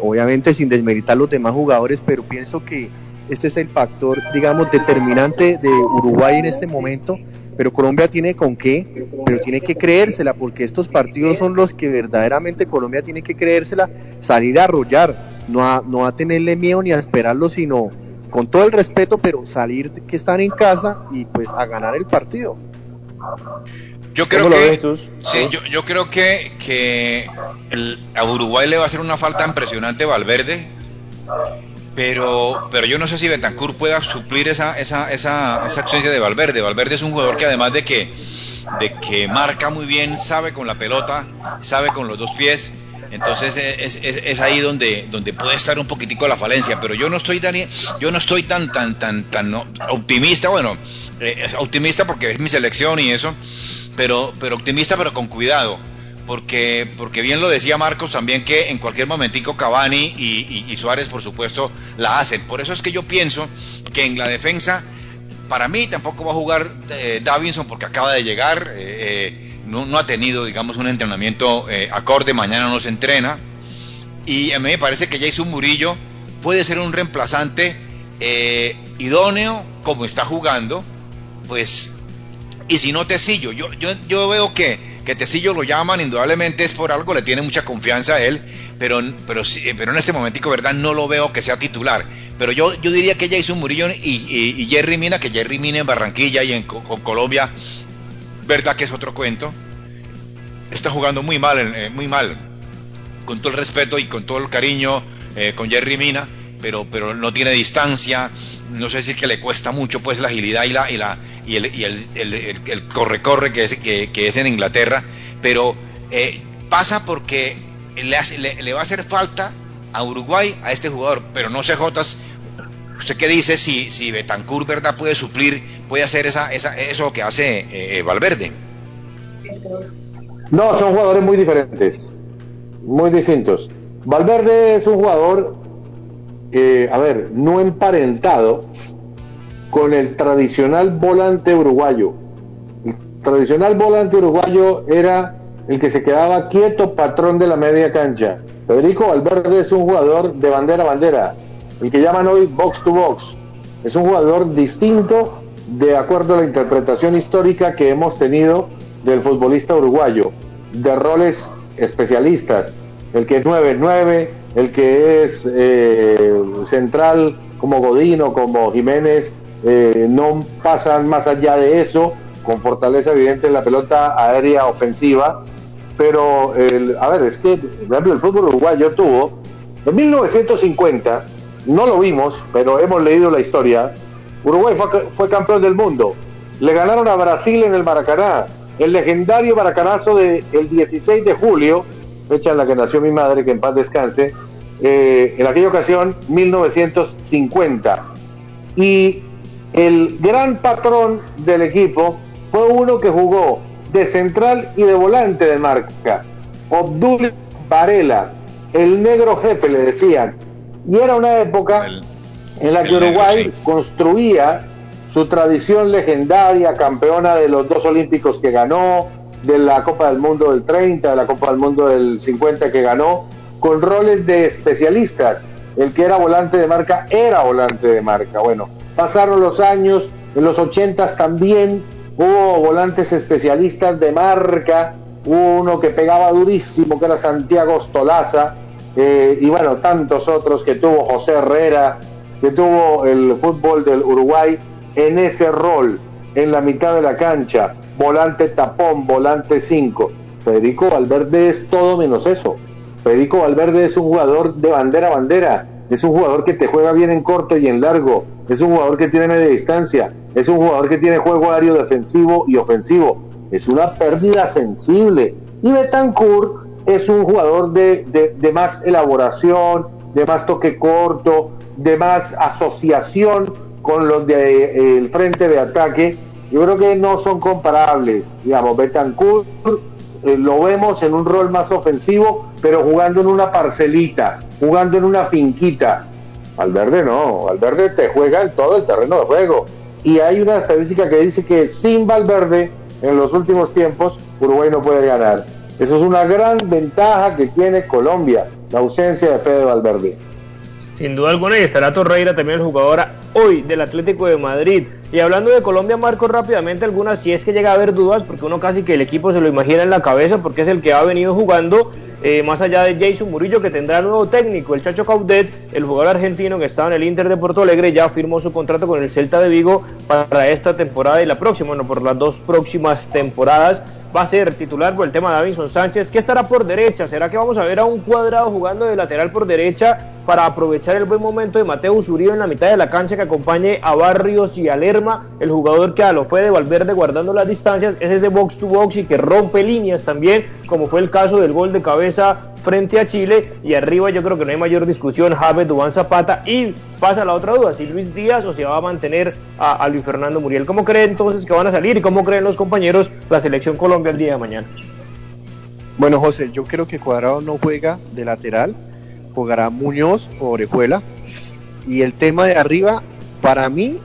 obviamente sin desmeritar los demás jugadores, pero pienso que este es el factor, digamos, determinante de Uruguay en este momento pero Colombia tiene con qué, pero tiene que creérsela, porque estos partidos son los que verdaderamente Colombia tiene que creérsela, salir a arrollar, no a, no a tenerle miedo ni a esperarlo, sino con todo el respeto, pero salir que están en casa y pues a ganar el partido. Yo creo que, sí, yo, yo, creo que, que a Uruguay le va a hacer una falta impresionante Valverde pero, pero yo no sé si Betancourt pueda suplir esa, esa, esa, esa ausencia de Valverde. Valverde es un jugador que además de que, de que marca muy bien, sabe con la pelota, sabe con los dos pies, entonces es, es, es, ahí donde, donde puede estar un poquitico la falencia, pero yo no estoy tan, yo no estoy tan, tan, tan, tan optimista, bueno, eh, optimista porque es mi selección y eso, pero, pero optimista pero con cuidado porque, porque bien lo decía Marcos también que en cualquier momentico Cavani y, Suárez por supuesto la hacen. Por eso es que yo pienso que en la defensa, para mí tampoco va a jugar eh, Davinson porque acaba de llegar, eh, eh, no, ha tenido digamos un entrenamiento acorde, mañana no se entrena. Y a mí me parece que Jason Murillo puede ser un reemplazante idóneo como está jugando, pues, y si no Tecillo, yo, yo, yo veo que que Tecillo lo llaman, indudablemente es por algo, le tiene mucha confianza a él, pero, pero, pero en este momentico, ¿verdad? No lo veo que sea titular. Pero yo, yo diría que Jason Murillo y, y, Jerry Mina, que Jerry Mina en Barranquilla y en con Colombia, ¿verdad que es otro cuento? Está jugando muy mal, eh, muy mal. Con todo el respeto y con todo el cariño eh, con Jerry Mina, pero, pero no tiene distancia, no sé si es que le cuesta mucho pues la agilidad y la y la y el, y el, el, corre corre que es que, es en Inglaterra pero eh, pasa porque le, le, va a hacer falta a Uruguay a este jugador pero no sé Jotas usted qué dice si si Betancourt verdad puede suplir puede hacer esa, esa eso que hace eh, Valverde no son jugadores muy diferentes muy distintos. Valverde es un jugador eh, a ver, no emparentado con el tradicional volante uruguayo. El tradicional volante uruguayo era el que se quedaba quieto, patrón de la media cancha. Federico Valverde es un jugador de bandera a bandera, el que llaman hoy box to box. Es un jugador distinto de acuerdo a la interpretación histórica que hemos tenido del futbolista uruguayo, de roles especialistas, el que es 9-9, el que es eh, central como Godino, como Jiménez, eh, no pasan más allá de eso, con fortaleza evidente en la pelota aérea ofensiva. Pero, el, a ver, es que, el fútbol uruguayo tuvo, en 1950, no lo vimos, pero hemos leído la historia, Uruguay fue, fue campeón del mundo. Le ganaron a Brasil en el Maracaná. El legendario maracanazo del 16 de julio, fecha en la que nació mi madre, que en paz descanse, eh, en aquella ocasión, 1950. Y el gran patrón del equipo fue uno que jugó de central y de volante de marca, Obdul Varela, el negro jefe le decían. Y era una época en la que Uruguay construía su tradición legendaria, campeona de los dos olímpicos que ganó, de la Copa del Mundo del 30, de la Copa del Mundo del 50 que ganó, con roles de especialistas. El que era volante de marca era volante de marca. Bueno, pasaron los años, en los 80 también hubo volantes especialistas de marca, hubo uno que pegaba durísimo, que era Santiago Ostolaza, eh, y bueno, tantos otros que tuvo José Herrera, que tuvo el fútbol del Uruguay en ese rol, en la mitad de la cancha, volante tapón, volante 5. Federico Valverde es todo menos eso. Federico Valverde es un jugador de bandera a bandera, es un jugador que te juega bien en corto y en largo, es un jugador que tiene media distancia, es un jugador que tiene juego aéreo defensivo y ofensivo, es una pérdida sensible. Y Betancourt es un jugador de, más elaboración, de más toque corto, de más asociación con los del de, eh, frente de ataque, yo creo que no son comparables. Digamos, Betancourt eh, lo vemos en un rol más ofensivo, pero jugando en una parcelita, jugando en una finquita. Valverde no, Valverde te juega en todo el terreno de juego. Y hay una estadística que dice que sin Valverde, en los últimos tiempos, Uruguay no puede ganar. Eso es una gran ventaja que tiene Colombia, la ausencia de Fede Valverde. Sin duda alguna, y estará Torreira también el jugador hoy del Atlético de Madrid. Y hablando de Colombia, marco rápidamente algunas, si es que llega a haber dudas, porque uno casi que el equipo se lo imagina en la cabeza, porque es el que ha venido jugando, eh, más allá de Jason Murillo, que tendrá nuevo técnico, el Chacho Caudet, el jugador argentino que estaba en el Inter de Porto Alegre, ya firmó su contrato con el Celta de Vigo para esta temporada y la próxima, bueno, por las dos próximas temporadas va a ser titular por el tema de Davinson Sánchez, que estará por derecha. ¿Será que vamos a ver a un cuadrado jugando de lateral por derecha para aprovechar el buen momento de Mateo Uribe en la mitad de la cancha que acompañe a Barrios y a El jugador que a lo fue de Valverde guardando las distancias, es ese box to box y que rompe líneas también, como fue el caso del gol de cabeza frente a Chile. Y arriba yo creo que no hay mayor discusión Javes Dubán Zapata. Y pasa la otra duda si Luis Díaz o si va a mantener a, Luis Fernando Muriel. ¿cómo creen entonces que van a salir y cómo creen los compañeros la selección Colombia el día de mañana? Bueno José yo creo que Cuadrado no juega de lateral jugará Muñoz o Orejuela. Y el tema de arriba para mí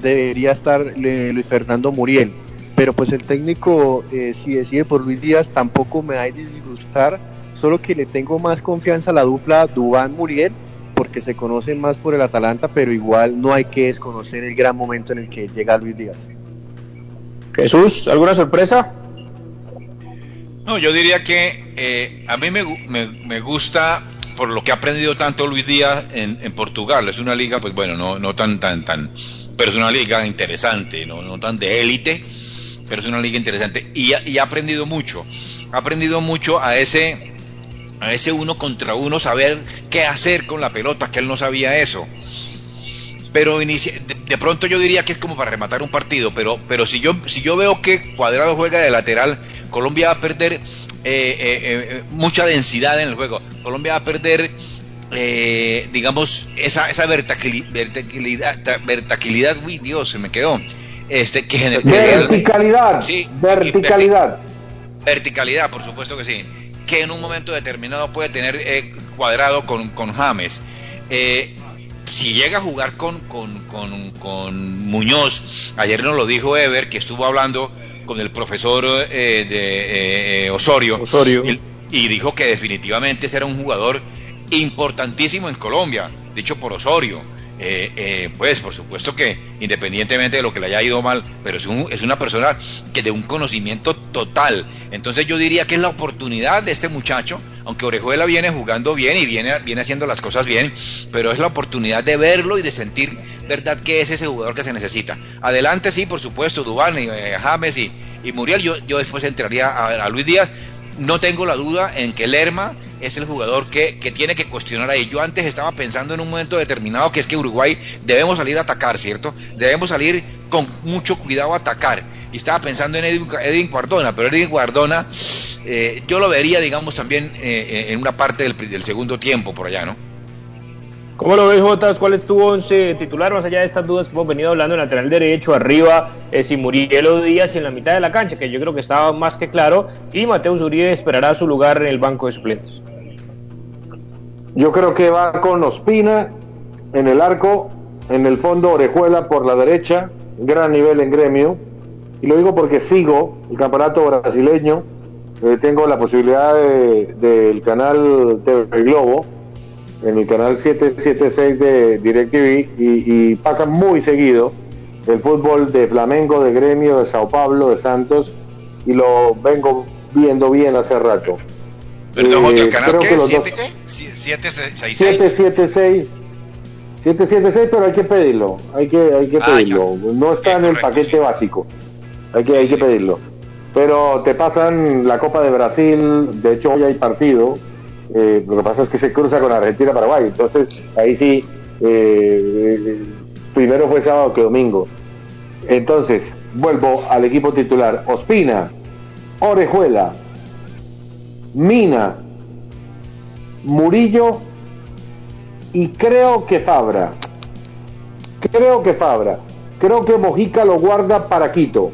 debería estar Luis Fernando Muriel pero pues el técnico eh, si decide por Luis Díaz tampoco me va a disgustar solo que le tengo más confianza a la dupla Dubán-Muriel porque se conocen más por el Atalanta, pero igual no hay que desconocer el gran momento en el que llega Luis Díaz. Jesús, ¿alguna sorpresa? No, yo diría que eh, a mí me, me, gusta por lo que ha aprendido tanto Luis Díaz en, Portugal. Es una liga, pues bueno, no, no tan, tan, tan, pero es una liga interesante, no, no tan de élite, pero es una liga interesante y, ha aprendido mucho. Ha aprendido mucho a ese a ese uno contra uno saber qué hacer con la pelota, que él no sabía eso. Pero de, pronto yo diría que es como para rematar un partido, pero, pero si, yo, si yo veo que Cuadrado juega de lateral, Colombia va a perder eh, eh, eh, mucha densidad en el juego. Colombia va a perder, digamos, esa, esa verticalidad, verticalidad, uy Dios, se me quedó. Este, que verticalidad, sí, verticalidad. Verticalidad, por supuesto que sí que en un momento determinado puede tener eh, cuadrado con, con James. Eh, si llega a jugar con, con, Muñoz, ayer nos lo dijo Ever, que estuvo hablando con el profesor eh, de Osorio, Osorio. Y, dijo que definitivamente será un jugador importantísimo en Colombia, dicho por Osorio. Eh, eh, pues por supuesto que independientemente de lo que le haya ido mal, pero es, es una persona que de un conocimiento total. Entonces yo diría que es la oportunidad de este muchacho, aunque Orejuela viene jugando bien y viene, viene haciendo las cosas bien, pero es la oportunidad de verlo y de sentir, ¿verdad?, que es ese jugador que se necesita. Adelante, sí, por supuesto, Dubán y eh, James y, Muriel, yo, yo después entraría a, Luis Díaz. No tengo la duda en que Lerma es el jugador que, que, tiene que cuestionar ahí. Yo antes estaba pensando en un momento determinado que es que Uruguay debemos salir a atacar, ¿cierto? Debemos salir con mucho cuidado a atacar. Y estaba pensando en Edwin, Guardona, pero Edwin Guardona eh, yo lo vería, digamos, también eh, en una parte del, del segundo tiempo por allá, ¿no? ¿Cómo lo ves, Jotas? ¿Cuál es tu once titular? Más allá de estas dudas que hemos venido hablando en lateral derecho, arriba, eh, si Murielo Díaz en la mitad de la cancha, que yo creo que estaba más que claro, y Mateus Uribe esperará su lugar en el banco de suplentes. Yo creo que va con Ospina en el arco, en el fondo Orejuela por la derecha, gran nivel en gremio, y lo digo porque sigo el campeonato brasileño, eh, tengo la posibilidad del de, canal TV Globo, en el canal 776 de DirecTV y, y pasa muy seguido el fútbol de Flamengo, de Gremio, de Sao Paulo, de Santos y lo vengo viendo bien hace rato. Perdón, eh, ¿el canal qué? ¿7 qué? 776. 776. 776, pero hay que pedirlo, hay que, hay que ah, pedirlo. No está en el paquete básico, hay que, hay que pedirlo. Pero te pasan la Copa de Brasil, de hecho hoy hay partido, eh, lo que pasa es que se cruza con Argentina-Paraguay. Entonces, ahí sí, eh, primero fue sábado que domingo. Entonces, vuelvo al equipo titular. Ospina, Orejuela, Mina, Murillo y creo que Fabra. Creo que Fabra. Creo que Mojica lo guarda para Quito.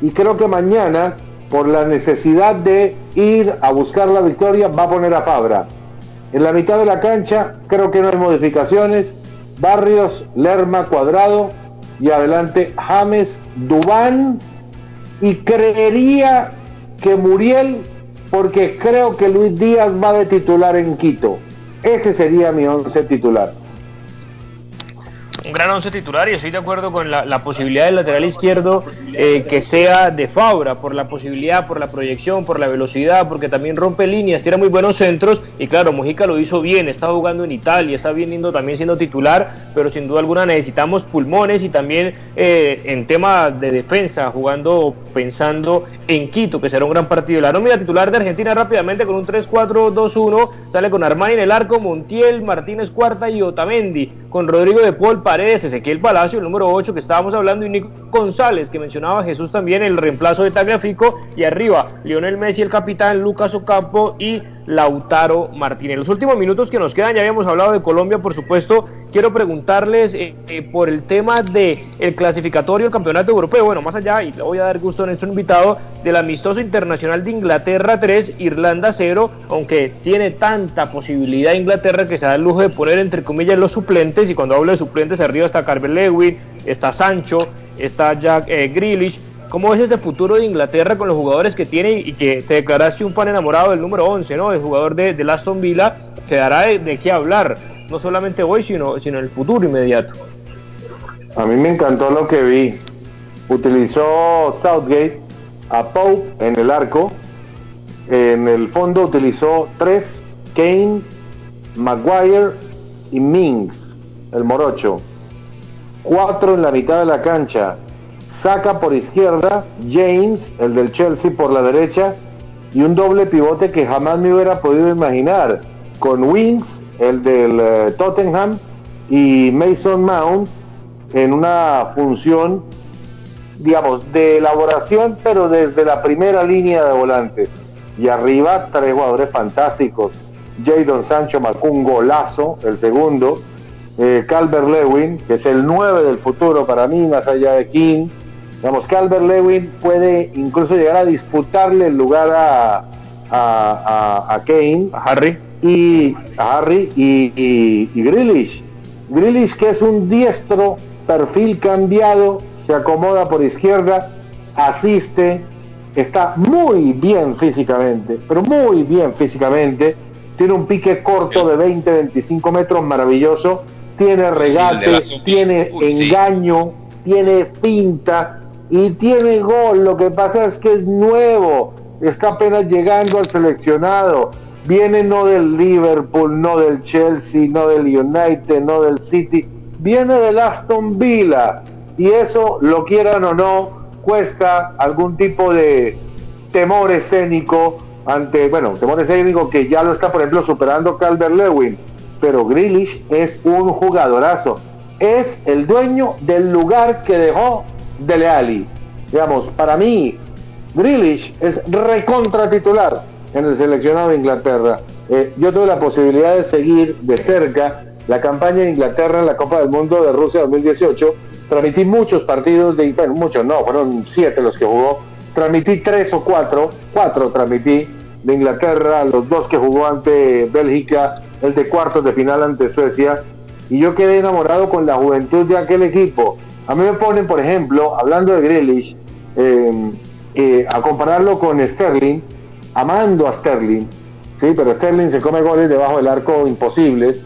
Y creo que mañana por la necesidad de ir a buscar la victoria, va a poner a Fabra. En la mitad de la cancha creo que no hay modificaciones. Barrios, Lerma, Cuadrado y adelante James, Dubán y creería que Muriel porque creo que Luis Díaz va de titular en Quito. Ese sería mi once titular un gran once titular y estoy de acuerdo con la, posibilidad del lateral izquierdo eh, que sea de Fabra, por la posibilidad, por la proyección, por la velocidad, porque también rompe líneas, tiene muy buenos centros y claro, Mojica lo hizo bien, está jugando en Italia, está viniendo también siendo titular, pero sin duda alguna necesitamos pulmones y también eh, en tema de defensa, jugando pensando en Quito, que será un gran partido. La nómina titular de Argentina rápidamente con un 3-4-2-1, sale con Armani en el arco, Montiel, Martínez Cuarta y Otamendi, con Rodrigo de Paul Paredes, Ezequiel Palacio, el número 8 que estábamos hablando, y González, que mencionaba Jesús también, el reemplazo de Tagliafico, y arriba, Lionel Messi, el capitán, Lucas Ocampo y Lautaro Martínez. Los últimos minutos que nos quedan, ya habíamos hablado de Colombia, por supuesto, quiero preguntarles eh, eh, por el tema de el clasificatorio del campeonato europeo, bueno, más allá, y le voy a dar gusto a nuestro invitado, del amistoso internacional de Inglaterra 3, Irlanda 0, aunque tiene tanta posibilidad Inglaterra que se da el lujo de poner entre comillas los suplentes, y cuando hablo de suplentes arriba está Carver Lewin, está Sancho, está Jack eh, Grealish, ¿Cómo es ese futuro de Inglaterra con los jugadores que tiene y que te declaraste un fan enamorado del número 11, ¿no? El jugador de, de Aston Villa, te dará de, qué hablar, no solamente hoy, sino, sino en el futuro inmediato. A mí me encantó lo que vi. Utilizó Southgate a Pope en el arco. En el fondo utilizó tres, Kane, Maguire y Mings, el morocho. Cuatro en la mitad de la cancha, saca por izquierda James, el del Chelsea, por la derecha y un doble pivote que jamás me hubiera podido imaginar con Wings, el del eh, Tottenham, y Mason Mount en una función, digamos, de elaboración, pero desde la primera línea de volantes. Y arriba tres jugadores fantásticos. Jadon Sancho marcó un golazo, el segundo. Eh, Calvert Lewin, que es el 9 del futuro para mí, más allá de King. Digamos, Calvert Lewin puede incluso llegar a disputarle el lugar a, a, Kane, a Harry. Y a Harry y, y, y Grealish. Grealish que es un diestro, perfil cambiado, se acomoda por izquierda, asiste, está muy bien físicamente, pero muy bien físicamente, tiene un pique corto de 20-25 metros maravilloso, tiene regate, tiene engaño, tiene pinta, y tiene gol. Lo que pasa es que es nuevo, está apenas llegando al seleccionado. Viene no del Liverpool, no del Chelsea, no del United, no del City, viene del Aston Villa. Y eso, lo quieran o no, cuesta algún tipo de temor escénico, ante, bueno, temores técnico que ya lo está, por ejemplo, superando Calvert Lewin, pero Grealish es un jugadorazo. Es el dueño del lugar que dejó Dele Alli. Digamos, para mí, Grealish es recontra titular en el seleccionado de Inglaterra. Eh, yo tuve la posibilidad de seguir de cerca la campaña de Inglaterra en la Copa del Mundo de Rusia 2018. Transmití muchos partidos, de, bueno, muchos no, fueron siete los que jugó. Transmití tres o cuatro, cuatro transmití de Inglaterra, los dos que jugó ante Bélgica, el de cuartos de final ante Suecia. Y yo quedé enamorado con la juventud de aquel equipo. A mí me ponen, por ejemplo, hablando de Grealish, eh, a compararlo con Sterling, amando a Sterling, sí, pero Sterling se come goles debajo del arco imposibles.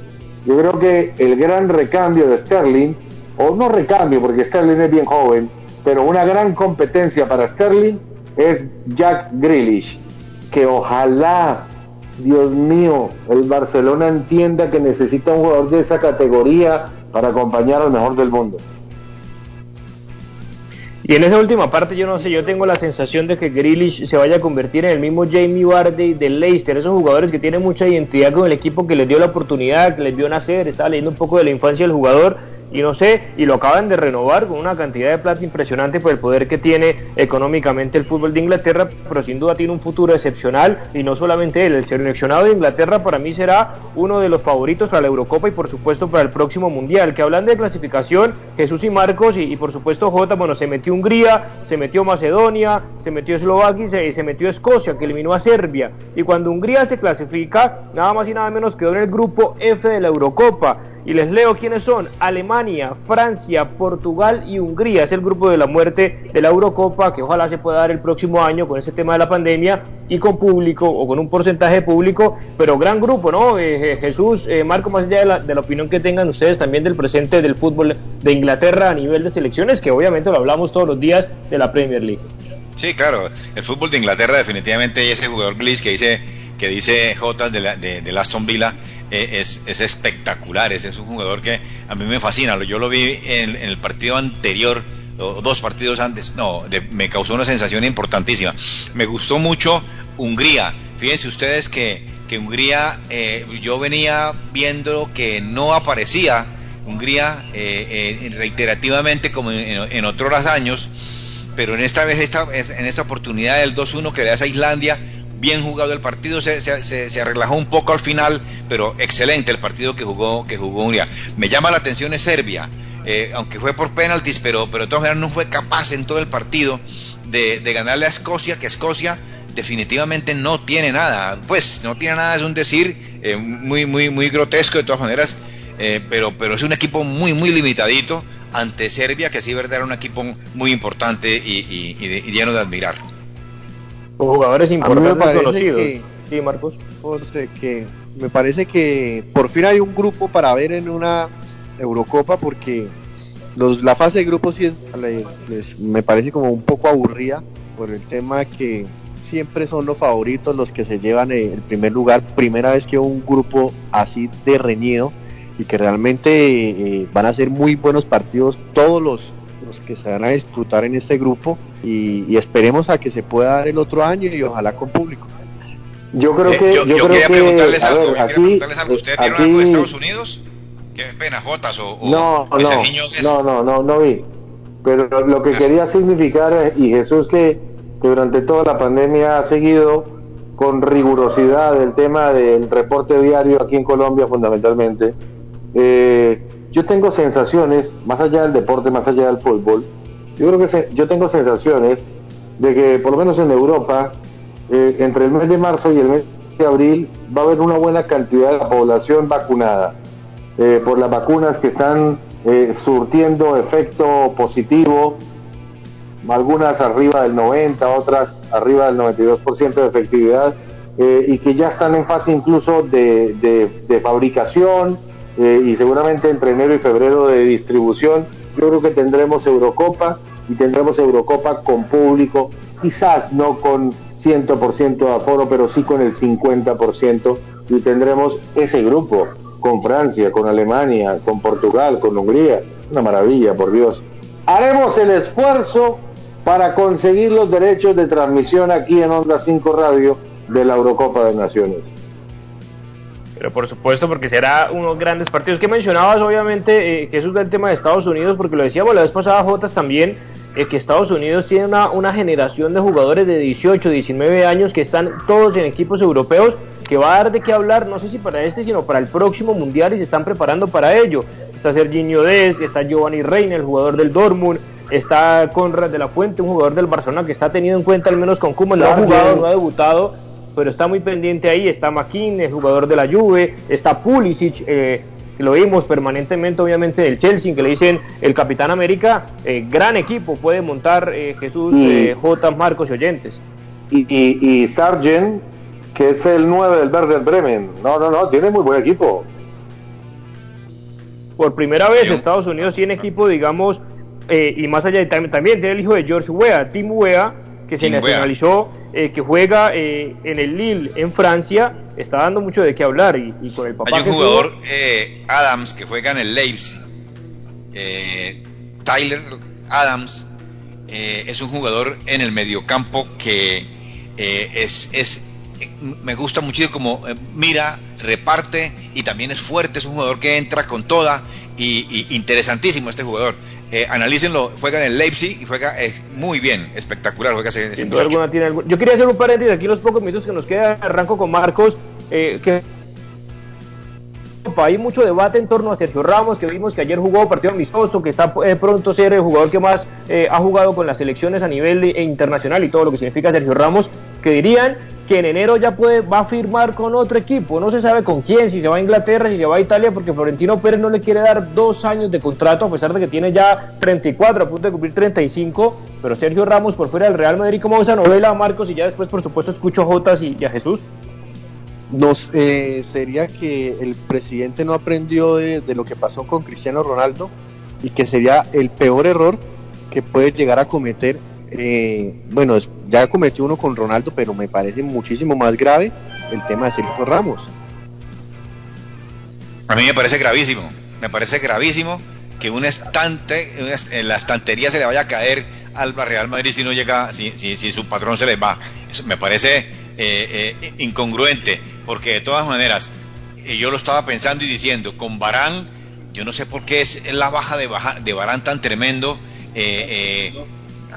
Yo creo que el gran recambio de Sterling, o no recambio porque Sterling es bien joven, pero una gran competencia para Sterling es Jack Grealish, que ojalá, Dios mío, el Barcelona entienda que necesita un jugador de esa categoría para acompañar al mejor del mundo. Y en esa última parte, yo no sé, yo tengo la sensación de que Grealish se vaya a convertir en el mismo Jamie Vardy de Leicester, esos jugadores que tienen mucha identidad con el equipo que les dio la oportunidad, que les vio nacer, estaba leyendo un poco de la infancia del jugador y no sé, y lo acaban de renovar con una cantidad de plata impresionante por el poder que tiene económicamente el fútbol de Inglaterra, pero sin duda tiene un futuro excepcional y no solamente él, el seleccionado de Inglaterra para mí será uno de los favoritos para la Eurocopa y por supuesto para el próximo Mundial, que hablan de clasificación, Jesús y Marcos y, por supuesto Jota, bueno, se metió Hungría, se metió Macedonia, se metió Eslovaquia y se, se metió Escocia, que eliminó a Serbia, y cuando Hungría se clasifica, nada más y nada menos quedó en el grupo F de la Eurocopa, y les leo quiénes son. Alemania, Francia, Portugal y Hungría. Es el grupo de la muerte de la Eurocopa que ojalá se pueda dar el próximo año con ese tema de la pandemia y con público o con un porcentaje público, pero gran grupo, ¿no? Eh, Jesús, eh, Marco, más allá de la, de la opinión que tengan ustedes también del presente del fútbol de Inglaterra a nivel de selecciones, que obviamente lo hablamos todos los días de la Premier League. Sí, claro, el fútbol de Inglaterra definitivamente ese jugador Gliss que dice que dice J de, la, de, Aston Villa es, es, espectacular, es, un jugador que a mí me fascina, yo lo vi en, el partido anterior, dos partidos antes, no, de, me causó una sensación importantísima. Me gustó mucho Hungría, fíjense ustedes que, que Hungría, eh, yo venía viendo que no aparecía Hungría eh, eh, reiterativamente como en, en, otros años, pero en esta vez, esta, en esta oportunidad del 2-1 que le hace a Islandia, bien jugado el partido, se, se, relajó un poco al final, pero excelente el partido que jugó, que jugó Hungría. Me llama la atención es Serbia, eh, aunque fue por penaltis, pero, pero de todas maneras no fue capaz en todo el partido de, ganarle a Escocia, que Escocia definitivamente no tiene nada, pues no tiene nada, es un decir eh, muy, muy, muy grotesco de todas maneras, eh, pero, pero es un equipo muy, muy limitadito ante Serbia, que sí, verdad, era un equipo muy importante y lleno de admirar jugadores importantes conocidos. Que, sí, Marcos. José, que me parece que por fin hay un grupo para ver en una Eurocopa porque los, la fase de grupos sí es, les, me parece como un poco aburrida por el tema que siempre son los favoritos los que se llevan el primer lugar. Primera vez que un grupo así de reñido y que realmente eh, van a ser muy buenos partidos todos los que se van a disfrutar en este grupo y, y, esperemos a que se pueda dar el otro año y ojalá con público. Yo creo que. Eh, yo, yo, yo, quería que, preguntarles algo. Ver, aquí, preguntarles algo. ¿Ustedes vieron aquí, algo de Estados Unidos? Qué pena, Jotas o, o no, ese no, niño es... no, no, no, no vi. Pero lo que quería significar, y Jesús que, que durante toda la pandemia ha seguido con rigurosidad el tema del reporte diario aquí en Colombia fundamentalmente, eh, yo tengo sensaciones, más allá del deporte, más allá del fútbol, yo creo que se, yo tengo sensaciones de que por lo menos en Europa, eh, entre el mes de marzo y el mes de abril, va a haber una buena cantidad de la población vacunada eh, por las vacunas que están eh, surtiendo efecto positivo, algunas arriba del 90, otras arriba del 92% de efectividad, y que ya están en fase incluso de, fabricación eh, y seguramente entre enero y febrero de distribución. Yo creo que tendremos Eurocopa y tendremos Eurocopa con público, quizás no con 100% de aforo, pero sí con el 50% y tendremos ese grupo con Francia, con Alemania, con Portugal, con Hungría. Una maravilla, por Dios. Haremos el esfuerzo para conseguir los derechos de transmisión aquí en Onda 5 Radio de la Eurocopa de Naciones. Pero por supuesto, porque será unos grandes partidos. que mencionabas, obviamente, eh, Jesús, del tema de Estados Unidos? Porque lo decíamos la vez pasada, Jotas, también, eh, que Estados Unidos tiene una, una generación de jugadores de 18, 19 años que están todos en equipos europeos que va a dar de qué hablar, no sé si para este, sino para el próximo mundial y se están preparando para ello. Está Serginho Dez, está Giovanni Reina, el jugador del Dortmund, está Conrad de la Fuente, un jugador del Barcelona que está tenido en cuenta al menos con Kuma, no ha jugado, no ha debutado, pero está muy pendiente ahí, está Makin, el jugador de la Juve, está Pulisic, eh, que lo vimos permanentemente obviamente del Chelsea, que le dicen el Capitán América, eh, gran equipo, puede montar eh, Jesús, J. Marcos y Oyentes. Y, y, y Sargent, que es el 9 del Werder Bremen, no, no, no, tiene muy buen equipo. Por primera vez Estados Unidos tiene equipo, digamos, y más allá de, también, tiene el hijo de George Weah, Tim Weah, que se nacionalizó eh, que juega eh, en el Lille en Francia está dando mucho de qué hablar y, con el papá hay un jugador eh, Adams que juega en el Leipzig. Tyler Adams es un jugador en el mediocampo que es, es me gusta mucho como mira reparte y también es fuerte. Es un jugador que entra con toda y interesantísimo este jugador eh, analícenlo, juega en el Leipzig y juega muy bien, espectacular, juega ese, ese tiene Yo quería hacer un paréntesis aquí los pocos minutos que nos queda, arranco con Marcos, eh, que hay mucho debate en torno a Sergio Ramos, que vimos que ayer jugó partido amistoso, que está eh, pronto a ser el jugador que más eh, ha jugado con las selecciones a nivel internacional y todo lo que significa Sergio Ramos, que dirían que en enero ya puede, va a firmar con otro equipo. No se sabe con quién, si se va a Inglaterra, si se va a Italia, porque Florentino Pérez no le quiere dar dos años de contrato, a pesar de que tiene ya 34, a punto de cumplir 35. Pero Sergio Ramos por fuera del Real Madrid, ¿cómo esa novela, Marcos? Y ya después, por supuesto, escucho a Jotas y, a Jesús. Nos, eh, sería que el presidente no aprendió de lo que pasó con Cristiano Ronaldo y que sería el peor error que puede llegar a cometer eh, bueno, ya cometió uno con Ronaldo, pero me parece muchísimo más grave el tema de Sergio Ramos. A mí me parece gravísimo, me parece gravísimo que un estante, en la estantería se le vaya a caer al Real Madrid si no llega, si, si, su patrón se le va. Eso me parece eh, eh, incongruente, porque de todas maneras, yo lo estaba pensando y diciendo, con Barán, yo no sé por qué es la baja de, baja, de Barán tan tremendo. Eh,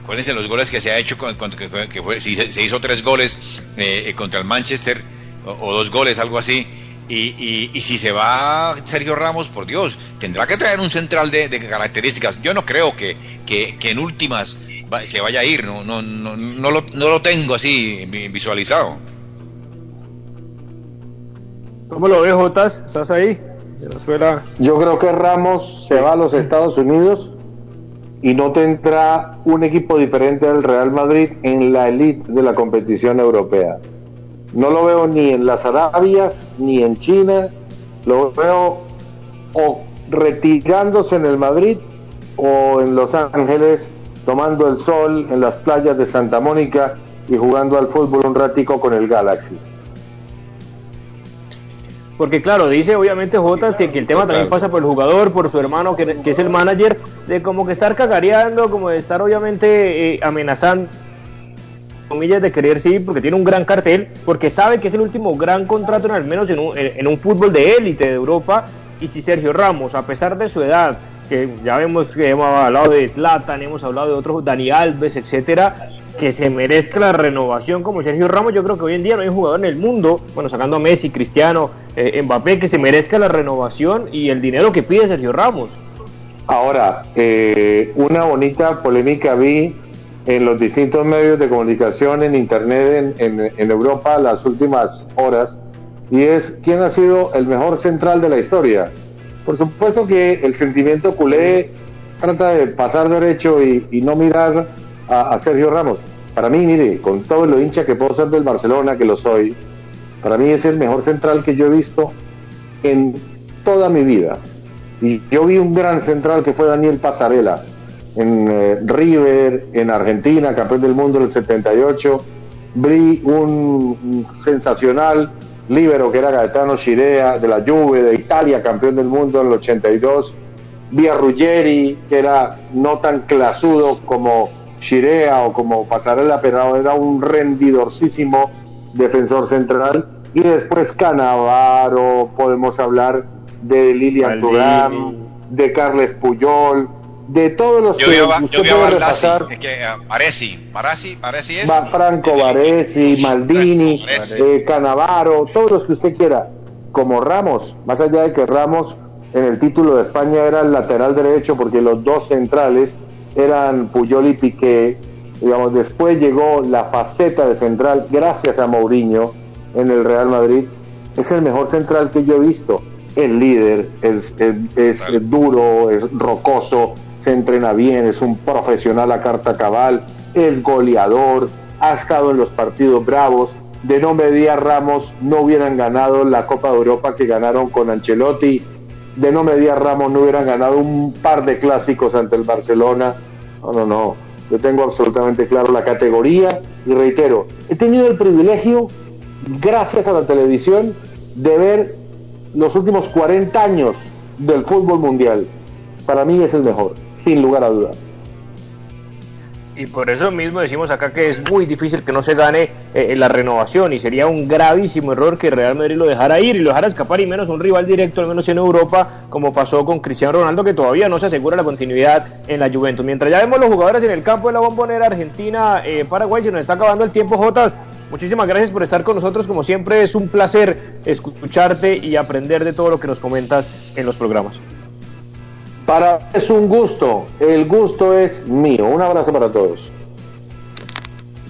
acuérdense los goles que se ha hecho, con, que, fue, si se, hizo tres goles eh, eh, contra el Manchester, o, dos goles, algo así, y, y, si se va Sergio Ramos, por Dios, tendrá que traer un central de, características. Yo no creo que, que, en últimas se vaya a ir, no, no, no, no, lo, no lo tengo así visualizado. ¿Cómo lo ves, Jotas? ¿Estás ahí? Yo creo que Ramos se va a los Estados Unidos y no tendrá un equipo diferente al Real Madrid en la elite de la competición europea. No lo veo ni en las Arabias ni en China, lo veo o retirándose en el Madrid o en Los Ángeles tomando el sol en las playas de Santa Mónica y jugando al fútbol un ratico con el Galaxy. Porque claro, dice obviamente Jotas que, que, el tema también pasa por el jugador, por su hermano que, es el manager, de como que estar cagareando, como de estar obviamente eh, amenazando, comillas, de querer sí, porque tiene un gran cartel, porque sabe que es el último gran contrato, en, al menos en un, en un fútbol de élite de Europa, y si Sergio Ramos, a pesar de su edad, que ya vemos que hemos hablado de Zlatan, hemos hablado de otros, Dani Alves, etcétera, que se merezca la renovación como Sergio Ramos. Yo creo que hoy en día no hay jugador en el mundo, bueno, sacando a Messi, Cristiano, eh, Mbappé, que se merezca la renovación y el dinero que pide Sergio Ramos. Ahora, eh, una bonita polémica vi en los distintos medios de comunicación, en Internet, en, en Europa, las últimas horas, y es quién ha sido el mejor central de la historia. Por supuesto que el sentimiento culé trata de pasar derecho y no mirar a, Sergio Ramos. Para mí, mire, con todo lo hincha que puedo ser del Barcelona, que lo soy, para mí es el mejor central que yo he visto en toda mi vida. Y yo vi un gran central que fue Daniel Pasarela en eh, River, en Argentina, campeón del mundo en el 78. Vi un, sensacional líbero que era Gaetano Chirea de la Juve de Italia, campeón del mundo en el 82. Vi a Ruggeri, que era no tan clasudo como Chirea o como Pasarela, pero era un rendidorcísimo defensor central, y después Canavaro, podemos hablar de Lilian Thuram, de Carles Puyol, de todos los yo que yo vi a Baldassi, es que uh, Baresi, Baresi, Baresi es Franco Baresi, Maldini, eh, Canavaro, todos los que usted quiera, como Ramos, más allá de que Ramos en el título de España era el lateral derecho porque los dos centrales eran Puyol y Piqué, digamos, después llegó la faceta de central gracias a Mourinho en el Real Madrid, es el mejor central que yo he visto, el líder, es, es duro, es rocoso, se entrena bien, es un profesional a carta cabal, es goleador, ha estado en los partidos bravos. De no media Ramos no hubieran ganado la Copa de Europa que ganaron con Ancelotti. De no media Ramos no hubieran ganado un par de clásicos ante el Barcelona. No, no, no. Yo tengo absolutamente claro la categoría y reitero, he tenido el privilegio, gracias a la televisión, de ver los últimos 40 años del fútbol mundial. Para mí es el mejor sin lugar a dudas. Y por eso mismo decimos acá que es muy difícil que no se gane eh, la renovación y sería un gravísimo error que Real Madrid lo dejara ir y lo dejara escapar y menos un rival directo, al menos en Europa, como pasó con Cristiano Ronaldo, que todavía no se asegura la continuidad en la Juventus. Mientras ya vemos los jugadores en el campo de la bombonera Argentina, eh, Paraguay, se nos está acabando el tiempo, Jotas. Muchísimas gracias por estar con nosotros. Como siempre, es un placer escucharte y aprender de todo lo que nos comentas en los programas. Para es un gusto, el gusto es mío. Un abrazo para todos.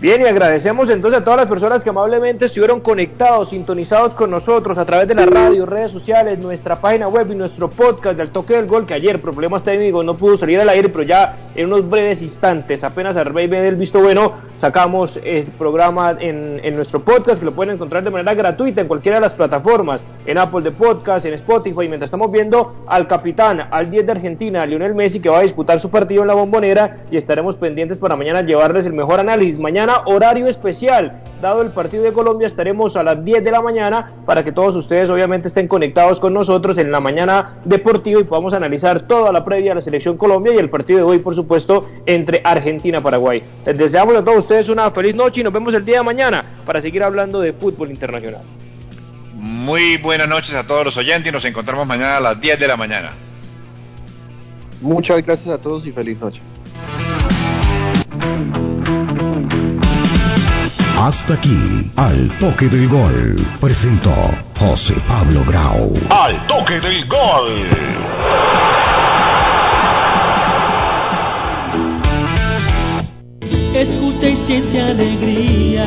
Bien, y agradecemos entonces a todas las personas que amablemente estuvieron conectados, sintonizados con nosotros a través de la radio, redes sociales, nuestra página web y nuestro podcast del Toque del Gol, que ayer, problemas técnicos, no pudo salir al aire, pero ya en unos breves instantes, apenas a Rey del visto bueno, sacamos el programa en, nuestro podcast, que lo pueden encontrar de manera gratuita en cualquiera de las plataformas, en Apple de Podcast, en Spotify, mientras estamos viendo al capitán, al 10 de Argentina, Lionel Messi, que va a disputar su partido en la bombonera, y estaremos pendientes para mañana llevarles el mejor análisis. Mañana horario especial. Dado el partido de Colombia, estaremos a las 10 de la mañana para que todos ustedes obviamente estén conectados con nosotros en la mañana deportiva y podamos analizar toda la previa de la selección Colombia y el partido de hoy, por supuesto, entre Argentina y Paraguay. Les deseamos a todos ustedes una feliz noche y nos vemos el día de mañana para seguir hablando de fútbol internacional. Muy buenas noches a todos los oyentes y nos encontramos mañana a las 10 de la mañana. Muchas gracias a todos y feliz noche. Hasta aquí, al toque del gol, presentó José Pablo Grau. Al toque del gol. Escucha y siente alegría